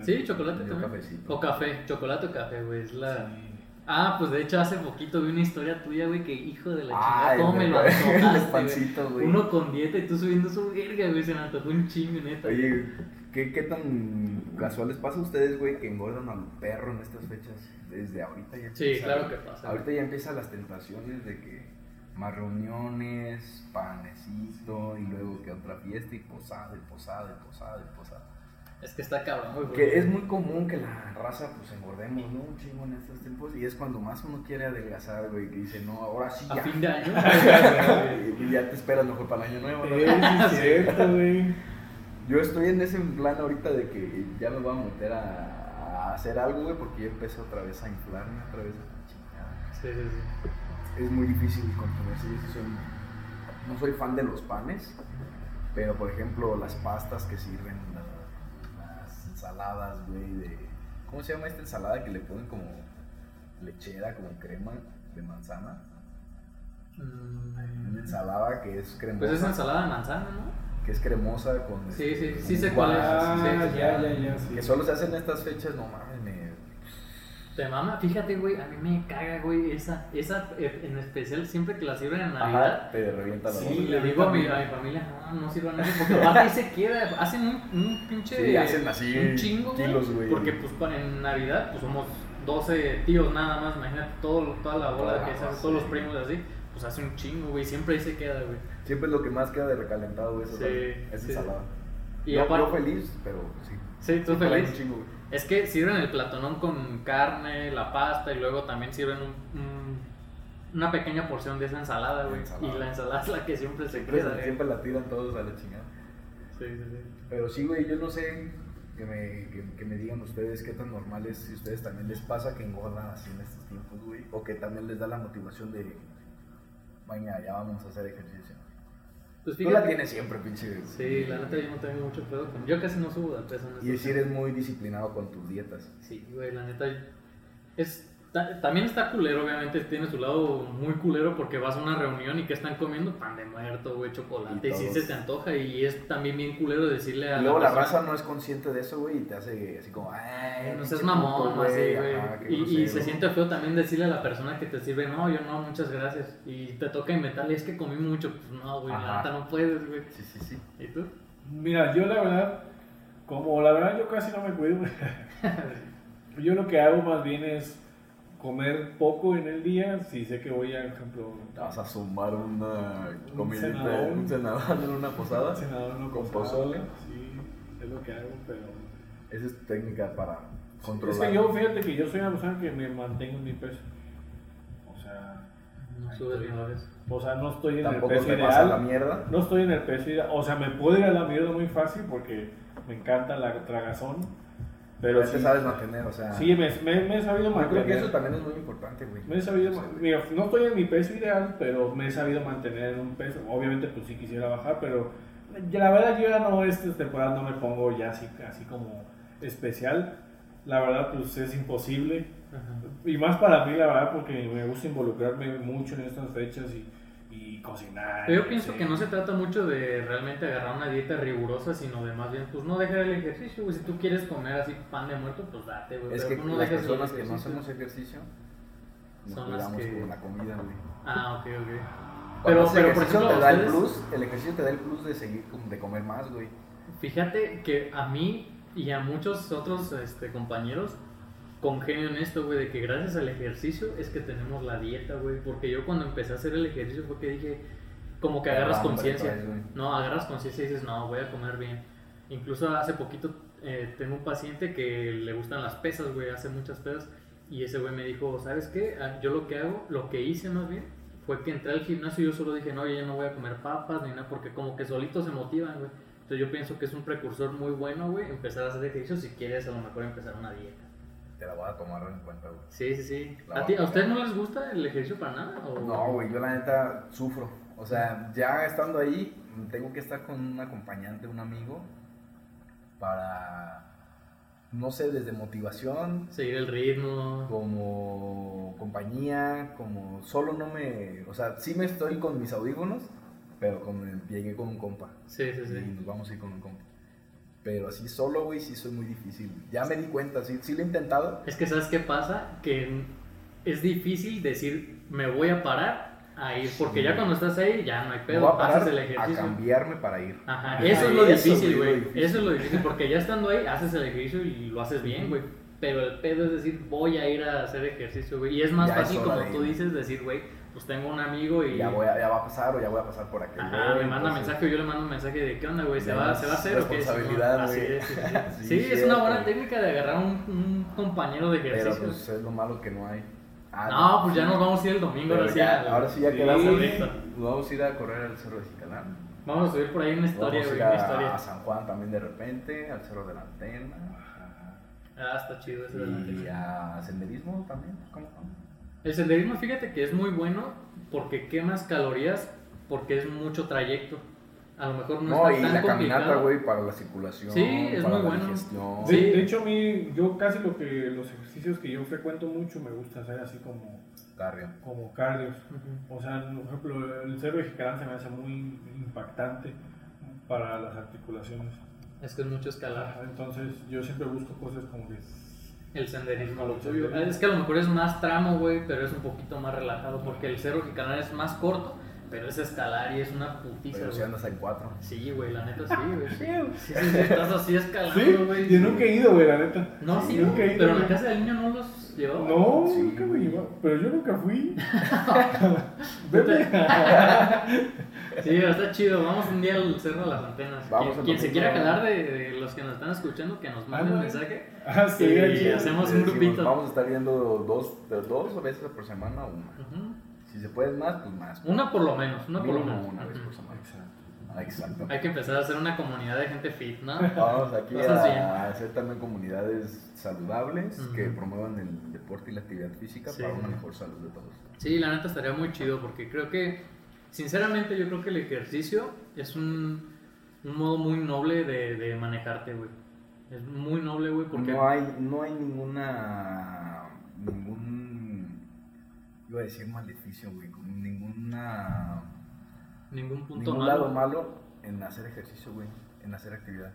Sí, chocolate también. cafecito. O café, chocolate o café, güey. Es la. Sí. Ah, pues de hecho hace poquito vi una historia tuya, güey, que hijo de la Ah, chingada, ¿cómo me <laughs> el, lo antojaste, güey. Uno con dieta y tú subiendo su verga, güey, se me antojó un chingo, neta. Oye, ¿qué, ¿qué tan casual les pasa a ustedes, güey, que engordan al perro en estas fechas? Desde ahorita ya Sí, empieza- claro que pasa. Ahorita ya empiezan las tentaciones de que más reuniones, panecito y luego que otra fiesta y posada y posada y posada y posada. Es que está cabrón, güey. Que es muy común que la raza pues engordemos, ¿no? Un chingo en estos tiempos y es cuando más uno quiere adelgazar, güey, que dice, no, ahora sí A ya. fin de año. <laughs> y ya te esperas mejor para el año nuevo, ¿no? Sí, es cierto, <laughs> güey. Yo estoy en ese plan ahorita de que ya me voy a meter a, a hacer algo, güey, porque ya empecé otra vez a inflarme, otra vez a chingada. Sí, sí, sí. Es muy difícil contenerse. yo soy- no soy fan de los panes, pero por ejemplo las pastas que sirven, la- las ensaladas, güey, de... ¿Cómo se llama esta ensalada que le ponen como lechera, como crema de manzana? Mm, Una ensalada que es cremosa. Pues es ensalada de manzana, ¿no? Que es cremosa con... Sí, sí, sí sé uvas, cuál es. Ah, Sí, sí, sí. ya, ya, ya, sí. Que solo se hacen en estas fechas, no mames, me... Te mama, fíjate, güey, a mí me caga, güey, esa, esa eh, en especial siempre que la sirven en Navidad. Ajá, te revienta la Sí. Y le digo a mi, a mi familia, no, no sirvan eso, porque aparte ahí se queda, hacen un, un pinche... Sí, hacen así un chingo, güey, kilos, güey. Porque pues en Navidad, pues somos 12 tíos nada más, imagínate todo, toda la bola Toda que se hace, raza, todos los sí. primos así, pues hace un chingo, güey, siempre ahí se queda, güey. Siempre es lo que más queda de recalentado, eso Sí, es sí. ensalada. Y yo, aparte, yo feliz, pero sí. sí, tú Sí, feliz. chingo. Es que sirven el platonón con carne, la pasta y luego también sirven un- un- una pequeña porción de esa ensalada, güey. Y la ensalada es la que siempre se Siempre, queda, güey. siempre la tiran todos a la chingada. Sí, sí, sí. Pero sí, güey, yo no sé que me, que, que me digan ustedes qué tan normal es, si ustedes también les pasa que engordan así en estos tiempos, güey. O que también les da la motivación de, venga, ya vamos a hacer ejercicio. Pues Tú la fíjate. tienes siempre, pinche. Sí, la neta yo no tengo mucho pedo con. Yo casi no subo de peso en Y si eres muy disciplinado con tus dietas. Sí, güey, la neta. Es, también está culero, obviamente, tiene su lado muy culero porque vas a una reunión y que están comiendo pan de muerto, güey, chocolate. Y Y, sí se te antoja y es también bien culero decirle a Y luego la persona, raza no es consciente de eso, güey, y te hace así como, ay, No seas mamón, puto, así, güey. ajá, Y, se siente feo también decirle a la persona que te sirve, no, yo no, muchas gracias. Y te toca inventarle, es que comí mucho. Pues no, güey, neta no puedes, güey. Sí, sí, sí. ¿Y tú? Mira, yo la verdad, como la verdad yo casi no me cuido, <laughs> yo lo que hago más bien es comer poco en el día, si sé que voy a, por ejemplo, Te vas a zumbar una Un comidita, cenador. un cenador en una posada. cenador no Con posada, pozole. Sí, es lo que hago, pero... Esa es técnica para Es controlar. que yo, fíjate que yo soy una persona que me mantengo en mi peso. O sea, No subes o sea no estoy en el peso te a la ideal. mierda. No estoy en el peso ideal. O sea, me puedo ir a la mierda muy fácil porque me encanta la tragazón. Pero Pero te sí, sabes mantener, o sea. sí me, me- me he sabido yo mantener. creo que eso también es muy importante, güey. Me he sabido, mira, no estoy en mi peso ideal, pero me he sabido mantener en un peso. Obviamente, pues sí quisiera bajar, pero la verdad yo ya no, esta temporada no me pongo ya así, así como especial. la verdad, pues es imposible. Ajá. Y más para mí, la verdad, porque me gusta involucrarme mucho en estas fechas y, y cocinar. Pero yo pienso sí. que no se trata mucho de realmente agarrar una dieta rigurosa, sino de más bien, pues no dejar el ejercicio, güey. Si tú quieres comer así pan de muerto, pues date, güey. Es pero que tú no las personas que no hacemos ejercicio nos Son las que- con la comida, güey. Ah, ok, ok. Cuando Pero, pero por ejemplo, te da el plus, el ejercicio te da el plus de seguir, de comer más, güey. Fíjate que a mí y a muchos otros este, compañeros congenio en esto, güey, de que gracias al ejercicio es que tenemos la dieta, güey. Porque yo cuando empecé a hacer el ejercicio fue que dije, como que agarras conciencia. No, agarras conciencia y dices, no, voy a comer bien. Incluso hace poquito eh, tengo un paciente que le gustan las pesas, güey, hace muchas pesas. Y ese güey me dijo, ¿sabes qué? Ah, Yo lo que hago, lo que hice más bien, fue que entré al gimnasio y yo solo dije, no, yo ya no voy a comer papas ni nada, porque como que solitos se motivan, güey. Entonces yo pienso que es un precursor muy bueno, güey, empezar a hacer ejercicio si quieres a lo mejor empezar una dieta. Te la voy a tomar en cuenta, güey. Sí, sí, sí. La ¿A, ti, ¿A ustedes no les gusta el ejercicio para nada? o- No, güey, yo la neta sufro. O sea, ya estando ahí, tengo que estar con un acompañante, un amigo, para, no sé, desde motivación, Seguir el ritmo. como compañía, como solo no me, o sea, sí me estoy con mis audífonos, pero con, llegué con un compa Sí, sí, y sí. nos vamos a ir con un compa. Pero así solo, güey, sí soy muy difícil. Ya me di cuenta, sí, sí lo he intentado. Es que ¿sabes qué pasa? Que es difícil decir, me voy a parar a ir, porque Sí. ya cuando estás ahí ya no hay pedo, a haces el a ejercicio. cambiarme para ir. Ajá, Ajá, eso es lo eso, difícil, güey. Eso es lo difícil, porque ya estando ahí haces el ejercicio y lo haces bien, güey. Pero el pedo es decir, voy a ir a hacer ejercicio, güey. Y es más Ya fácil, como tú dices, decir, güey, pues tengo un amigo y. Ya, voy a- ya va a pasar o ya voy a pasar por aquel. Ajá, me manda entonces- mensaje o yo le mando un mensaje de qué onda, güey, ¿se Ya va, ¿se va a hacer o qué? responsabilidad, güey. sí, sí. <laughs> Sí, Sí, es una buena técnica de agarrar un, un compañero de Pero ejercicio. pues es lo malo que no hay. Ah, no, pues ya nos vamos a ir el domingo, Pero ahora sí. ya- al- ahora sí ya quedamos. Vamos a ir a correr al Cerro de Jicalán. Vamos a subir por ahí una historia, Vamos a güey, ir a, historia. a San Juan también de repente, al Cerro de la Antena. Ah, está chido ese delante. Y a senderismo también. ¿Cómo no? El senderismo, fíjate que es muy bueno porque quemas calorías porque es mucho trayecto. A lo mejor no, No, está y tan la complicado. caminata, güey, para la circulación. Sí, es para muy la bueno. digestión. De, Sí. de hecho, a mí, yo casi lo que los ejercicios que yo frecuento mucho me gusta hacer así como, Cardio. como cardios. Ujú. O sea, por ejemplo, el cerro de se me hace muy impactante para las articulaciones. Es que es mucho escalar. Entonces, yo siempre busco cosas como que. El senderismo, lo El tuyo. senderismo. Es que a lo mejor es más tramo, güey, pero es un poquito más relajado porque el cerro Jicanal es más corto, pero es escalar y es una putiza, Pero si andas en cuatro. Sí, güey, la neta sí, güey. <laughs> Sí, sí, sí, sí, estás así escalando, Sí, güey. yo nunca he ido, güey, la neta. No, sí, nunca he ido. pero en la casa del niño no los llevaba. No, Sí, nunca me güey. llevó. Pero yo nunca fui. <laughs> <laughs> Vete. Sí, está chido. Vamos un día al Cerro de las Antenas. Vamos quien se quiera calar de, de los que nos están escuchando, que nos manden un mensaje. <laughs> Ah, sí, Y hacemos un grupito. Vamos a estar viendo dos, dos veces por semana una. Ujú. Si se puede más, pues más. Una por lo menos, una por lo menos. una vez por semana. Exacto. Exacto. Hay que empezar a hacer una comunidad de gente fit, ¿no? <laughs> Vamos aquí a hacer también comunidades saludables que promuevan el deporte y la actividad física para una mejor salud de todos. Sí, la neta estaría muy chido porque creo que, sinceramente, yo creo que el ejercicio es un, un modo muy noble de, de manejarte, güey. Es muy noble, güey, porque... No hay, no hay ninguna. ningún. iba a decir maleficio, güey. Ninguna. Ningún punto ningún malo. lado malo en hacer ejercicio, güey. En hacer actividad.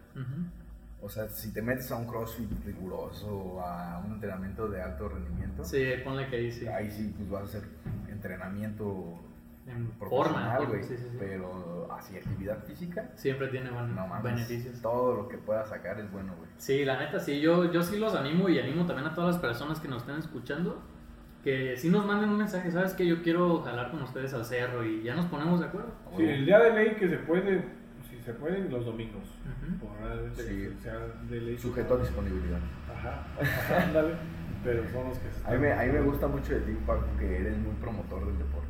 O sea, si te metes a un crossfit riguroso, a un entrenamiento de alto rendimiento, Sí, ponle que ahí sí. ahí sí pues vas a hacer entrenamiento En forma, güey. sí, sí, sí. Pero así actividad física, Siempre tiene buen- no mames. beneficios. Todo lo que puedas sacar es bueno, güey. Sí, la neta, sí, yo, yo sí los animo y animo también a todas las personas que nos estén escuchando que sí nos manden un mensaje, ¿sabes que Yo quiero jalar con ustedes al cerro y ya nos ponemos de acuerdo. Sí, el día de ley que se puede, si se pueden, los domingos. Ujú. Por realmente Sí. sea de ley. Sujeto a disponibilidad. Ajá, ajá, ándale. Pero son los que se A mí, me, a mí me gusta mucho de ti, Paco, que eres muy promotor del deporte.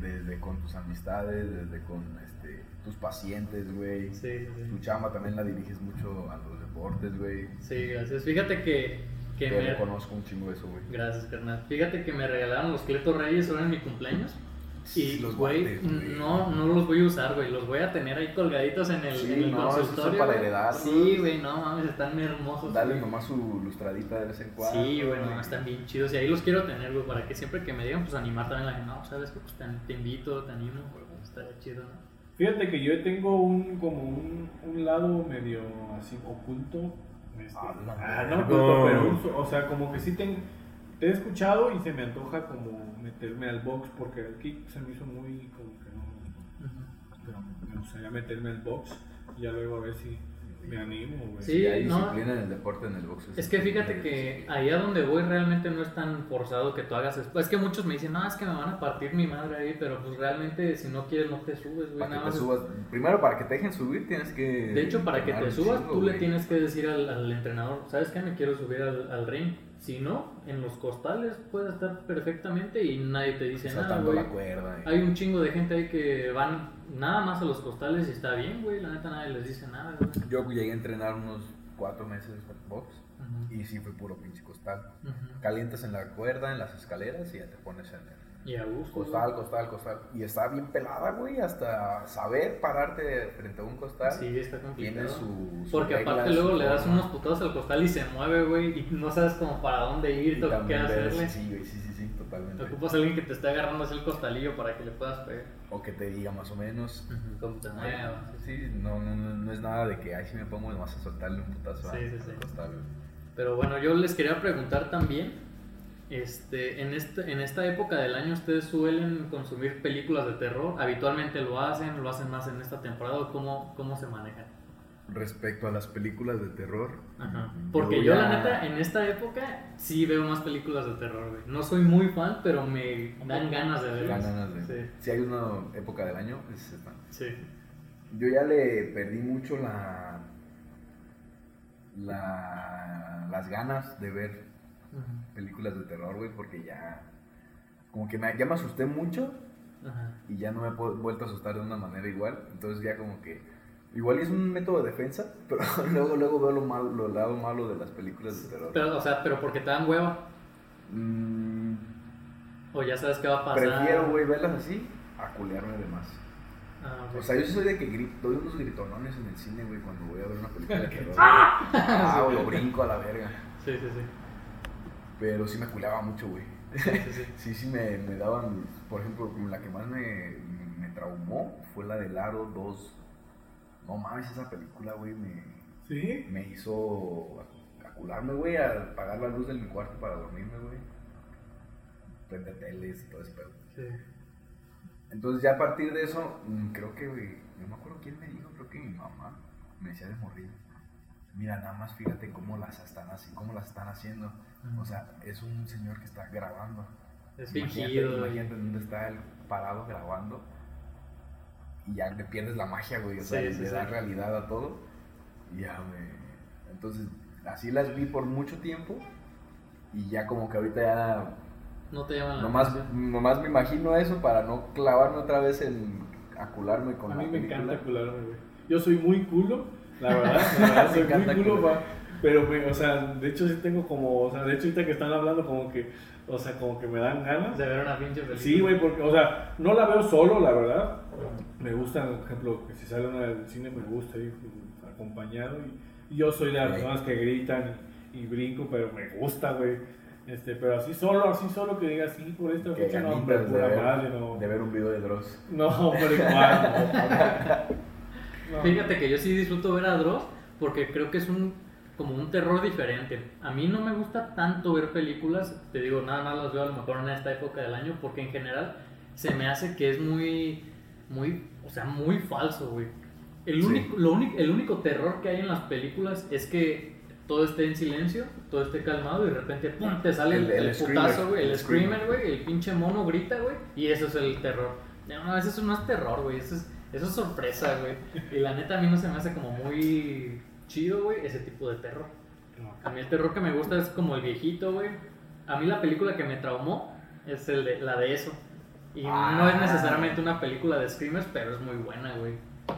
Desde con tus amistades, desde con este, tus pacientes, güey. Sí, sí, Tu chamba también la diriges mucho a los deportes, güey. Sí, gracias. Fíjate que, que Que me... reconozco un chingo eso, güey. Gracias, carnal. Fíjate que me regalaron los Cleto Reyes ahora en mi cumpleaños. Y, Los güey, no, no los voy a usar, güey. Los voy a tener ahí colgaditos en el, Sí, en el no, consultorio. para güey. heredarlos. Sí, güey, no mames, están hermosos. Dale güey. nomás su lustradita de vez en cuando. Sí, güey, no, están bien chidos. Y ahí los quiero tener, güey, para que siempre que me digan, pues animar también a la gente. No, sabes que pues, te, te invito, te animo, güey. Estaría chido, ¿no? Fíjate que yo tengo un como un, un lado medio así oculto. este, Ah, la ah, no oculto, pero o sea, como que sí tengo, te he escuchado y se me antoja como meterme al box porque el kick se me hizo muy como que no, pero me gustaría meterme al box y ya luego a ver si me animo, güey. Sí, Sí, hay no. disciplina en el deporte, en el boxeo. Es que fíjate que allá donde voy realmente no es tan forzado que tú hagas. Es que muchos me dicen, no, es que me van a partir mi madre ahí, pero pues realmente si no quieres no te subes, güey. Para Nada que te más es- subas, primero para que te dejen subir tienes que... De hecho, para que te subas, chingo, tú le tienes que decir al, al entrenador, ¿sabes qué? Me quiero subir al, al ring. Si no, en los costales puedes estar perfectamente y nadie te dice nada, Saltando güey. la cuerda. y- Hay un chingo de gente ahí que van nada más a los costales y está bien, güey. La neta nadie les dice nada, güey. Yo llegué a entrenar unos cuatro meses box Ujú, y sí fue puro pinche costal. Calientas en la cuerda, en las escaleras y ya te pones en el Y a gusto. costal, costal, costal. Y está bien pelada, güey, hasta saber pararte frente a un costal. Sí, está complicado. Tiene su, su Porque regla, aparte su luego le das unos putados al costal y se mueve, güey, y no sabes como para dónde ir, Y qué hacerle. Sí, güey, sí, sí, sí, totalmente. Te ocupas a alguien que te esté agarrando así el costalillo para que le puedas pegar. O que te diga más o menos. Cómo te muevas. Sí, no, no, no, no es nada de que ahí si me pongo nomás a soltarle un putazo Sí, sí, sí. al costal, güey. Pero bueno, yo les quería preguntar también, este, en, este, en esta época del año ustedes suelen consumir películas de terror, habitualmente lo hacen, lo hacen más en esta temporada, o cómo, cómo se manejan. Respecto a las películas de terror. Ajá. Porque yo, ya- la neta, en esta época sí veo más películas de terror, güey. No soy muy fan, pero me dan ganas de Dan verlas. ganas de- Sí, Si hay una época del año, es esta. sí. Yo ya le perdí mucho la, la las ganas de ver. Películas de terror, güey, porque ya como que me, ya me asusté mucho Ajá. y ya no me he vuelto a asustar de una manera igual. Entonces ya como que igual es un método de defensa, <laughs> pero luego luego veo lo malo, lo lado malo de las películas de terror. Pero, o sea, pero porque te dan hueva, Mm, o ya sabes qué va a pasar. prefiero, güey, verlas así a culearme de más. Ah. O sea, yo soy de que grito, doy unos gritonones en el cine, güey, cuando voy a ver una película de <laughs> terror. Ah, o lo brinco a la verga. Sí, sí, sí. Pero sí me culeaba mucho, güey. sí, sí, sí. <laughs> Sí, sí me, me daban, por ejemplo, como la que más me, me traumó fue la de Laro 2. No mames, esa película, güey, me, ¿Sí? me hizo acularme, güey, a apagar la luz de mi cuarto para dormirme, güey. Prender teles y todo ese pedo. Sí. Entonces ya a partir de eso, mm, creo que, güey, no me acuerdo quién me dijo, creo que mi mamá me decía de morir. Mira, nada más fíjate cómo las están así, cómo las están haciendo. O sea, es un señor que está grabando. Es Imagínate- fingido. Imagínate dónde está él parado grabando. Y ya le pierdes la magia, güey. O sea, Sí, sí, le sí. da realidad a todo. Y ya, güey. Entonces, así las vi por mucho tiempo. Y ya como que ahorita ya No te llaman la Nomás, atención. nomás me imagino eso para no clavarme otra vez en acularme con A la mí me película. encanta cularme, güey. Yo soy muy culo, la verdad. la verdad, <laughs> soy Me encanta muy culo, culo. Pero, me- o sea, de hecho sí tengo como, o sea, de hecho ahorita que están hablando como que, o sea, como que me dan ganas. De ver una pinche película. Sí, güey, porque, o sea, no la veo solo, la verdad. Me gusta, por ejemplo, que si sale una del cine me gusta ir acompañado. Y, y yo soy de las Sí. personas que gritan y, y brinco, pero me gusta, güey. Este, pero así solo, así solo que diga así por esta Que fecha, no, hombre, ganitas de pura ver, madre, no. de ver un video de Dross. No, hombre, igual. no. <laughs> No. Fíjate que yo sí disfruto ver a Dross porque creo que es un como un terror diferente. A mí no me gusta tanto ver películas, te digo, nada más las veo a lo mejor en esta época del año porque en general se me hace que es muy muy, o sea, muy falso, güey. El Sí. único lo único el único terror que hay en las películas es que todo esté en silencio, todo esté calmado y de repente ¡pum! te sale el, El- el putazo, güey, el el screamer, güey, el pinche mono grita, güey, y eso es el terror. No, no, eso no es terror, güey, eso es, eso es sorpresa, güey. Y la neta a mí no se me hace como muy chido, güey, ese tipo de terror. A mí el terror que me gusta es como el viejito, güey. A mí la película que me traumó es el de, la de eso. Y no es Ah. necesariamente una película de screamers, pero es muy buena, güey.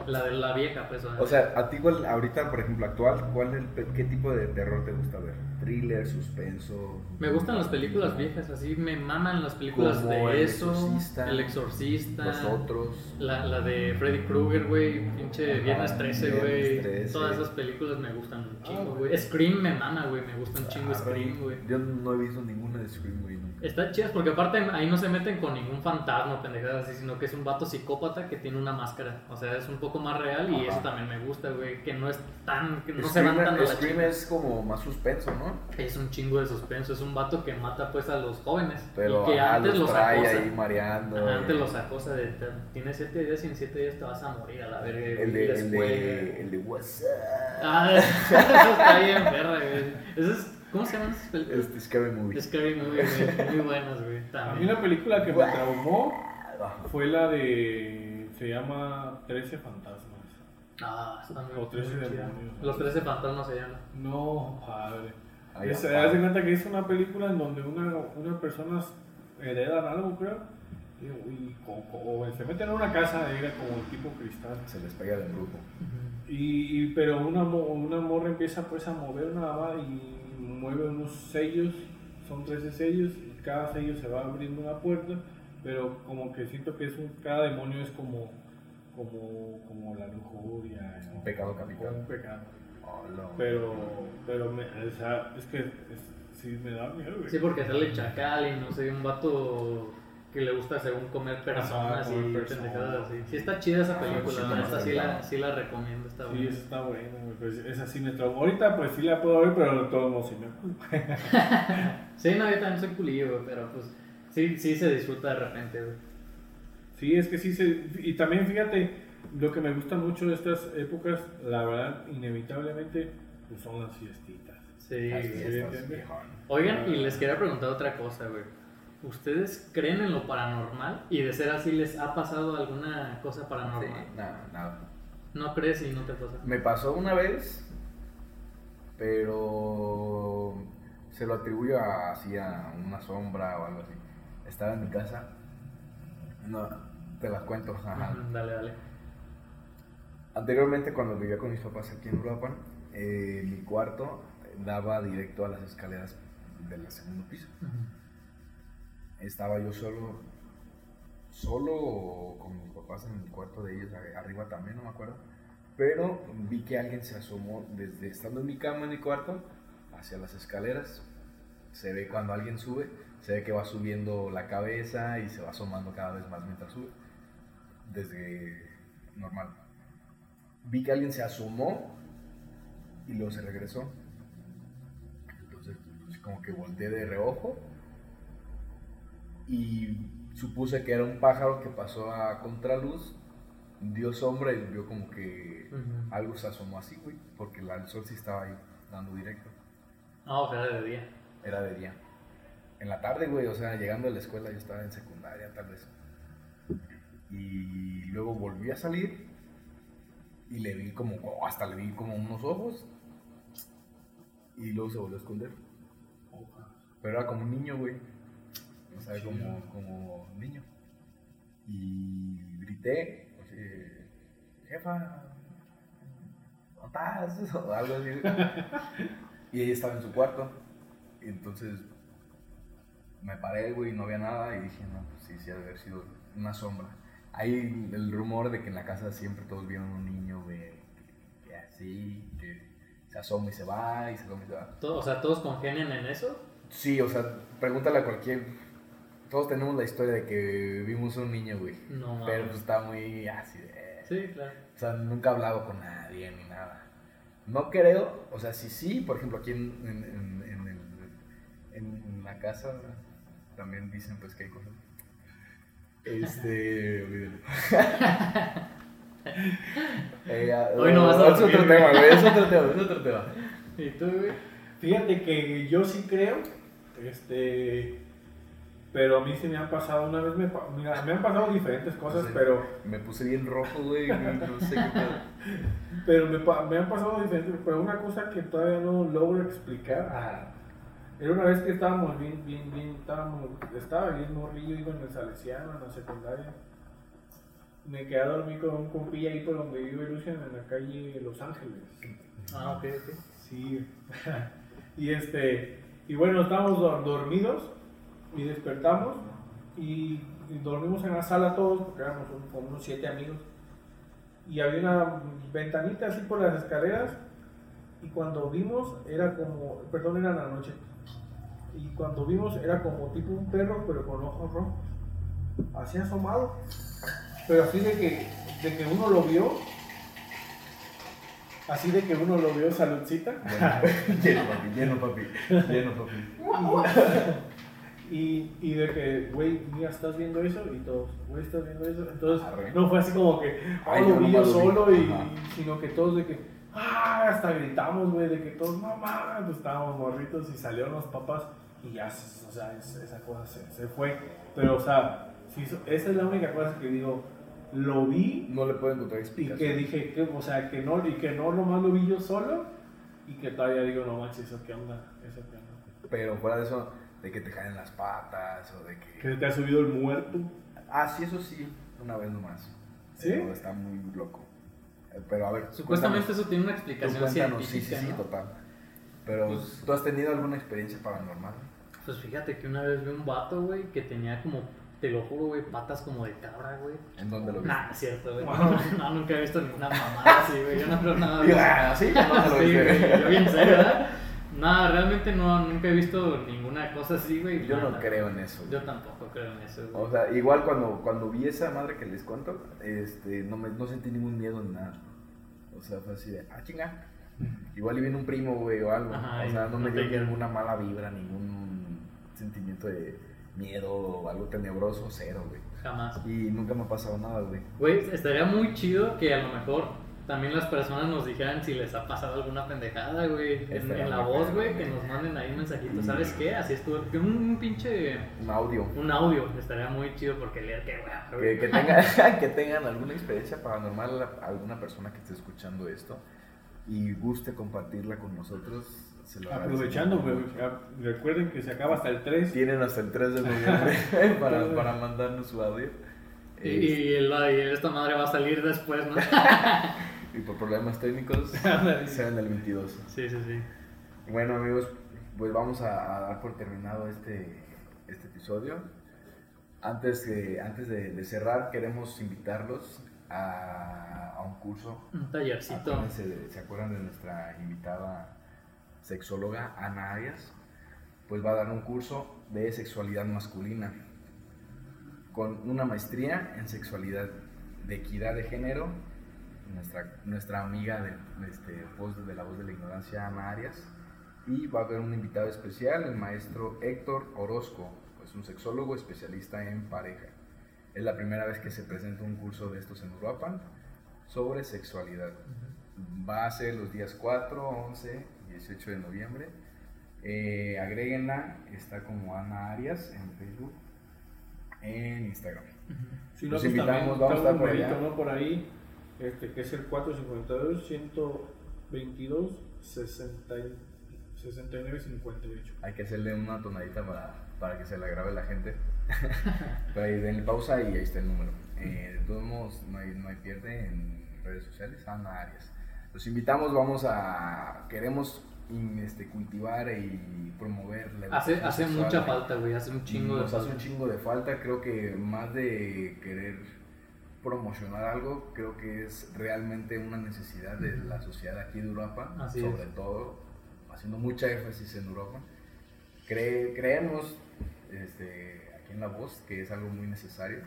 La de la vieja, pues. O sea, a ti, cuál, ahorita, por ejemplo, actual, ¿cuál el ¿qué tipo de terror te gusta ver? ¿Thriller, suspenso? Me gustan las películas viejas, así me maman las películas Como de El eso, Exorcista, El Exorcista, Los otros. la, la de Freddy Krueger, güey, pinche Viernes 13, Viernes güey. 13. Todas esas películas me gustan un Ah, chingo, güey. güey. Scream me mama, güey, me gusta un chingo Ah, Scream, güey. Yo no he visto ninguna de Scream, güey. Está chidas porque aparte ahí no se meten con ningún fantasma, pendejadas así, sino que es un vato psicópata que tiene una máscara. O sea, es un poco más real y Ajá. eso también me gusta, güey. Que no es tan. que no se van tan a la Scream chica. es como más suspenso, ¿no? Es un chingo de suspenso, es un vato que mata pues a los jóvenes. Pero y que antes los los trae acosa. ahí mareando. Ajá, antes los acosa de "Te- tienes 7 días y en 7 días te vas a morir a la verga. El de, el escuela". de, el de WhatsApp. Ah, <laughs> eso está bien perra, güey. Eso es, ¿Cómo se llaman esas películas? Este Scary Movie. Scary Movie, güey. Muy buenas, güey. A mí También. una película que me traumó fue la de. Se llama 13 Fantasmas. Ah, está muy O 13 muy chida. demonios. Los 13 fantasmas se llaman. No, padre. Ahí Es- haz de cuenta que es una película en donde una, unas personas heredan algo, creo. Y, y co- o se meten a una casa, era como el tipo cristal. Se les pega de brujo. Y, y- pero una, mo- una morra empieza pues a mover una va y mueve unos sellos, son 13 sellos, y cada sello se va abriendo una puerta, pero como que siento que es un, cada demonio es como, como, como la lujuria. ¿no? Un pecado capital. un pecado. Hola. Pero, pero me, o sea, es que es- sí me da miedo, güey. Sí, porque sale Chacal y no sé, un vato que le gusta según comer personas y personas. pendejadas así. Sí está chida esa Ah, película, sí, no, neta está sí la, sí la recomiendo, está Sí, buena. esa está buena, güey, pues esa sí me traumó. Ahorita pues sí la puedo ver, pero de todos modos sí me <laughs> Sí, no, yo también soy culillo, pero pues sí, sí se disfruta de repente, güey. Sí, es que sí se... Y también fíjate, lo que me gusta mucho de estas épocas, la verdad, inevitablemente, pues son las fiestitas. Sí, Las fiestas. Oigan, y les quería preguntar otra cosa, güey. ¿Ustedes creen en lo paranormal? Y de ser así, ¿les ha pasado alguna cosa Sí, paranormal? nada, nada. ¿No crees y no te pasa? Me pasó una vez, pero se lo atribuyo a, así a una sombra o algo así. Estaba en mi casa. No, te las cuento. Ajá. Dale, dale. Anteriormente, cuando vivía con mis papás aquí en Uruapan, eh, mi cuarto daba directo a las escaleras del segundo piso. Estaba yo solo, solo con mis papás en el cuarto de ellos, arriba también, no me acuerdo. Pero vi que alguien se asomó desde estando en mi cama en mi cuarto hacia las escaleras. Se ve cuando alguien sube, se ve que va subiendo la cabeza y se va asomando cada vez más mientras sube. Desde normal. Vi que alguien se asomó y luego se regresó. Entonces, pues, como que volteé de reojo y supuse que era un pájaro que pasó a contraluz, dio sombra y vio como que algo se asomó así, güey, porque el sol sí estaba ahí dando directo. Ah, o sea, de día. Era de día. En la tarde, güey, o sea, llegando a la escuela, yo estaba en secundaria, tal vez. Y luego volví a salir y le vi como, oh, hasta le vi como unos ojos. Y luego se volvió a esconder. Pero era como un niño, güey. O sea, como, como niño. Y grité, así, jefa, ¿dónde estás? <laughs> O algo así. Y ella estaba en su cuarto. Y entonces me paré, güey, no había nada. Y dije, no, pues sí, sí, ha de haber sido una sombra. Hay el rumor de que en la casa siempre todos vieron un niño, güey, que, que así, que se asoma y se va, y se asoma y se va. Todo- o sea, ¿todos congenian en eso? Sí, o sea, pregúntale a cualquier. Todos tenemos la historia de que vimos un niño, güey. No. Pero pues está muy así de. Sí, claro. O sea, nunca he hablado con nadie ni nada. No creo, o sea, sí, sí, por ejemplo, aquí en, en, en, en el- en la casa también dicen pues que hay cosas. Este, <laughs> olvídalo. <laughs> Eh, ya, Hoy no vas a es otro tema, güey, es otro tema, es otro <laughs> tema. ¿Y tú, güey? Fíjate que yo sí creo, este, pero a mí sí me han pasado, una vez me, pa- mira, me han pasado diferentes cosas, pero, Me puse bien rojo, güey, no sé qué pedo. <laughs> pero me, pa- me han pasado diferentes, pero una cosa que todavía no logro explicar, ah, era una vez que estábamos bien, bien, bien, estábamos, estaba bien morrillo, iba en el Salesiano, en la secundaria, me quedé a dormir con un compilla ahí por donde vive Lucian en la calle Los Ángeles. Ah, ok, ok. Sí. <laughs> y este, y bueno, estábamos dor- dormidos y despertamos y, y dormimos en la sala todos porque éramos un- como unos siete amigos. Y había una ventanita así por las escaleras y cuando vimos era como, perdón, era la noche. Y cuando vimos era como tipo un perro pero con ojos rojos. Así asomado. Pero así de que, de que uno lo vio. Así de que uno lo vio saludcita. <laughs> lleno, papi, lleno, papi. <laughs> Lleno, papi. <laughs> Y, y de que, güey, mira, ¿estás viendo eso? Y todos, güey, ¿estás viendo eso? Entonces, Arre. no fue así como que, oh, Ay, lo vi yo nomás lo vi. solo, y, sino que todos de que, ah, hasta gritamos, güey, de que todos, mames, pues estábamos morritos y salieron los papás y ya, o sea, es- esa cosa se, se fue. Pero, o sea, eso- esa es la única cosa que digo, lo vi No le puedo encontrar y explicación. que dije, que, o sea, que no, y que no nomás lo vi yo solo y que todavía digo, no manches, eso qué onda, eso qué onda. Pero fuera de eso, de que te caen las patas o de que... Que te ha subido el muerto. Ah, sí, eso sí, una vez nomás. ¿Sí? Pero está muy loco. Eh, Pero a ver, Supuestamente cuéntanos, eso tiene una explicación cuéntanos, sí, científica, sí, sí, ¿no? total. Pero, Pues- ¿tú has tenido alguna experiencia paranormal? Pues fíjate que una vez vi un vato, güey, que tenía como, te lo juro, güey, patas como de cabra, güey. ¿En dónde lo viste? Nah, es cierto, güey. Wow. <laughs> No, nunca he visto ninguna mamada así, güey. Yo no creo nada eso. ah, sí, <laughs> ¿en dónde <laughs> lo Sí, güey, yo bien serio, ¿verdad? Nada, realmente no, nunca he visto ninguna cosa así, güey. Yo no creo en eso. Yo tampoco creo en eso, güey. O sea, igual cuando, cuando vi esa madre que les cuento, este, no, me, no sentí ningún miedo ni nada. O sea, fue así de, ah, chinga. Igual y viene un primo, güey, o algo. Ajá, o sea, no no me dio ninguna mala vibra, ningún sentimiento de miedo o algo tenebroso, cero, güey. Jamás. Y nunca me ha pasado nada, güey. Güey, estaría muy chido que a lo mejor también las personas nos dijeran si les ha pasado alguna pendejada, güey. En, en la voz, güey, que nos manden ahí un mensajito. Y- ¿Sabes qué? Así estuvo. Que un, un pinche. Un audio. Un audio. Estaría muy chido porque leer que, Que, güey. que, tengan, <laughs> que tengan alguna experiencia paranormal, alguna persona que esté escuchando esto y guste compartirla con nosotros. Se lo Aprovechando, güey, recuerden que se acaba hasta el 3. Tienen hasta el 3 de <laughs> noviembre <laughs> para, para mandarnos su audio. Y, y, el- y esta madre va a salir después, ¿no? Y por problemas técnicos será en el 22. sí, sí, sí. Bueno amigos, pues vamos a, a dar por terminado este, este episodio. Antes, de, antes de, de cerrar, queremos invitarlos a, a un curso. Un tallercito. Acuérdense, ¿Se acuerdan de nuestra invitada sexóloga Ana Arias? Pues va a dar un curso de sexualidad masculina con una maestría en sexualidad de equidad de género. Nuestra, nuestra amiga de, este, voz de la voz de la ignorancia, Ana Arias. Y va a haber un invitado especial, el maestro Héctor Orozco, es un sexólogo especialista en pareja. Es la primera vez que se presenta un curso de estos en Uruapan sobre sexualidad. Va a ser los días 4, 11 y 18 de noviembre. Eh, agréguenla, está como Ana Arias en Facebook, en Instagram. Si Los pues invitamos, también vamos a estar por allá. ¿no? Por ahí, este, que es el 452 122 60 y- 69 58. Hay que hacerle una tonadita para, para que se la grabe la gente. <laughs> Pero ahí denle pausa y ahí está el número. Eh, de todos modos, no hay, no hay pierde en redes sociales, Ana Arias. Los invitamos, vamos a. Queremos este, cultivar y promover la Hace, educación hace mucha falta, güey. Hace un chingo de Nos hace falta. un chingo de falta. Creo que más de querer promocionar algo, creo que es realmente una necesidad de la sociedad aquí de Europa, Así sobre es. todo haciendo mucha énfasis en Europa. Cre- creemos este, aquí en La Voz que es algo muy necesario.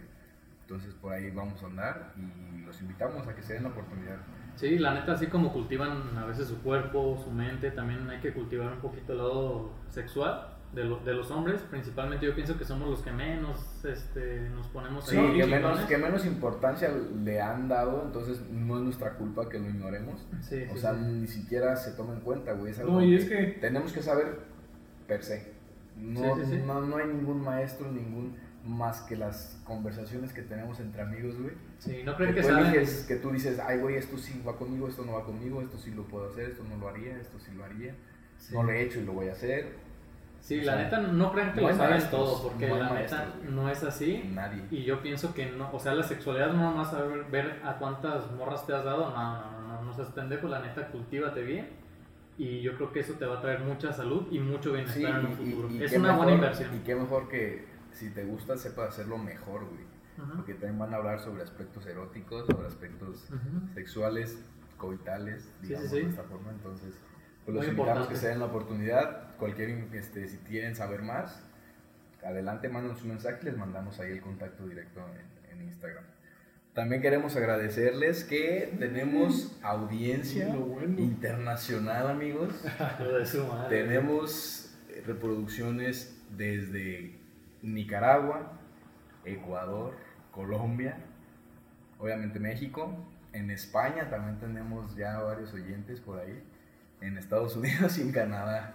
Entonces por ahí vamos a andar y los invitamos a que se den la oportunidad. Sí, la neta, así como cultivan a veces su cuerpo, su mente, también hay que cultivar un poquito el lado sexual de, lo- de los hombres. Principalmente yo pienso que somos los que menos este, nos ponemos Sí, ahí. que menos, que menos importancia le han dado, entonces no es nuestra culpa que lo ignoremos. Sí, O sí, sea, sí. ni siquiera se toma en cuenta, güey. Es algo No, y es que tenemos que saber per se. No, Sí, sí, sí. no, no hay ningún maestro, ningún más que las conversaciones que tenemos entre amigos, güey. Sí, no Que, creen que tú saben. eliges, que tú dices, ay, güey, esto sí va conmigo, esto no va conmigo, esto sí lo puedo hacer, esto no lo haría, esto sí lo haría. Sí. No lo he hecho y lo voy a hacer. Sí, O la sea, neta no crean que lo saben todo, porque la maestros, neta güey. no es así. Nadie. Y yo pienso que no, o sea, la sexualidad no nomás saber ver a cuántas morras te has dado, no, no, no, no, no seas pendejo, la neta, cultívate bien. Y yo creo que eso te va a traer mucha salud y mucho bienestar Sí, en y- futuro. y es una buena mejor- inversión. Y qué mejor que si te gusta, sepa hacerlo mejor, güey. Porque también van a hablar sobre aspectos eróticos, sobre aspectos sexuales, coitales, digamos sí, sí. de esta forma. Entonces, pues los Muy invitamos importante. que se den la oportunidad. Cualquier, este, si quieren saber más, adelante, mándanos un mensaje y les mandamos ahí el contacto directo en, en Instagram. También queremos agradecerles que tenemos audiencia bueno. internacional, amigos. <laughs> Hijo de su madre. Tenemos eh, reproducciones desde Nicaragua, Ecuador, Colombia, obviamente México. En España también tenemos ya varios oyentes por ahí. En Estados Unidos y en Canadá.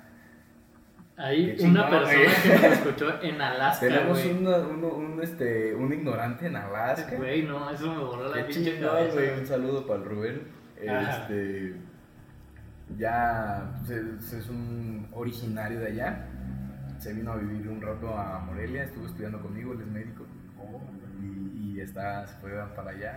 Hay una persona güey. que nos escuchó en Alaska, tenemos güey. una- uno- un, este, un ignorante en Alaska. Güey, no, eso me borró la pinche cabeza. güey. Un saludo para el Rubén. Ajá. Este, ya es, es un originario de allá. Se vino a vivir un rato a Morelia, estuvo estudiando conmigo, él es médico. Y, y está, se fue para allá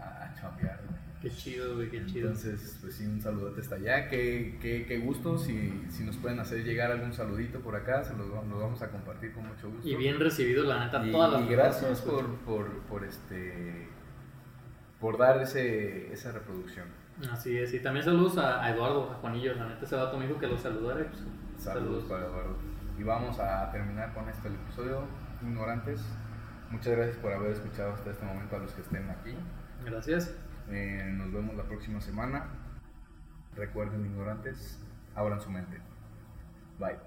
a, a chambear. Qué chido, güey, qué chido. Entonces, pues sí, un saludote hasta allá. Qué, qué, qué gusto. Si, si nos pueden hacer llegar algún saludito por acá, se los, los vamos a compartir con mucho gusto. Y bien recibido, la neta, Y, todas las y gracias por, por, por, este por dar ese, esa reproducción. Así es, y también saludos a, a Eduardo, a Juanillo, la neta, ese vato me dijo que lo saludara. Pues, Saludos, para Eduardo. Y vamos a terminar con esto el episodio. Ignorantes, muchas gracias por haber escuchado hasta este momento a los que estén aquí. Gracias. Eh, nos vemos la próxima semana. Recuerden, ignorantes, abran su mente. Bye.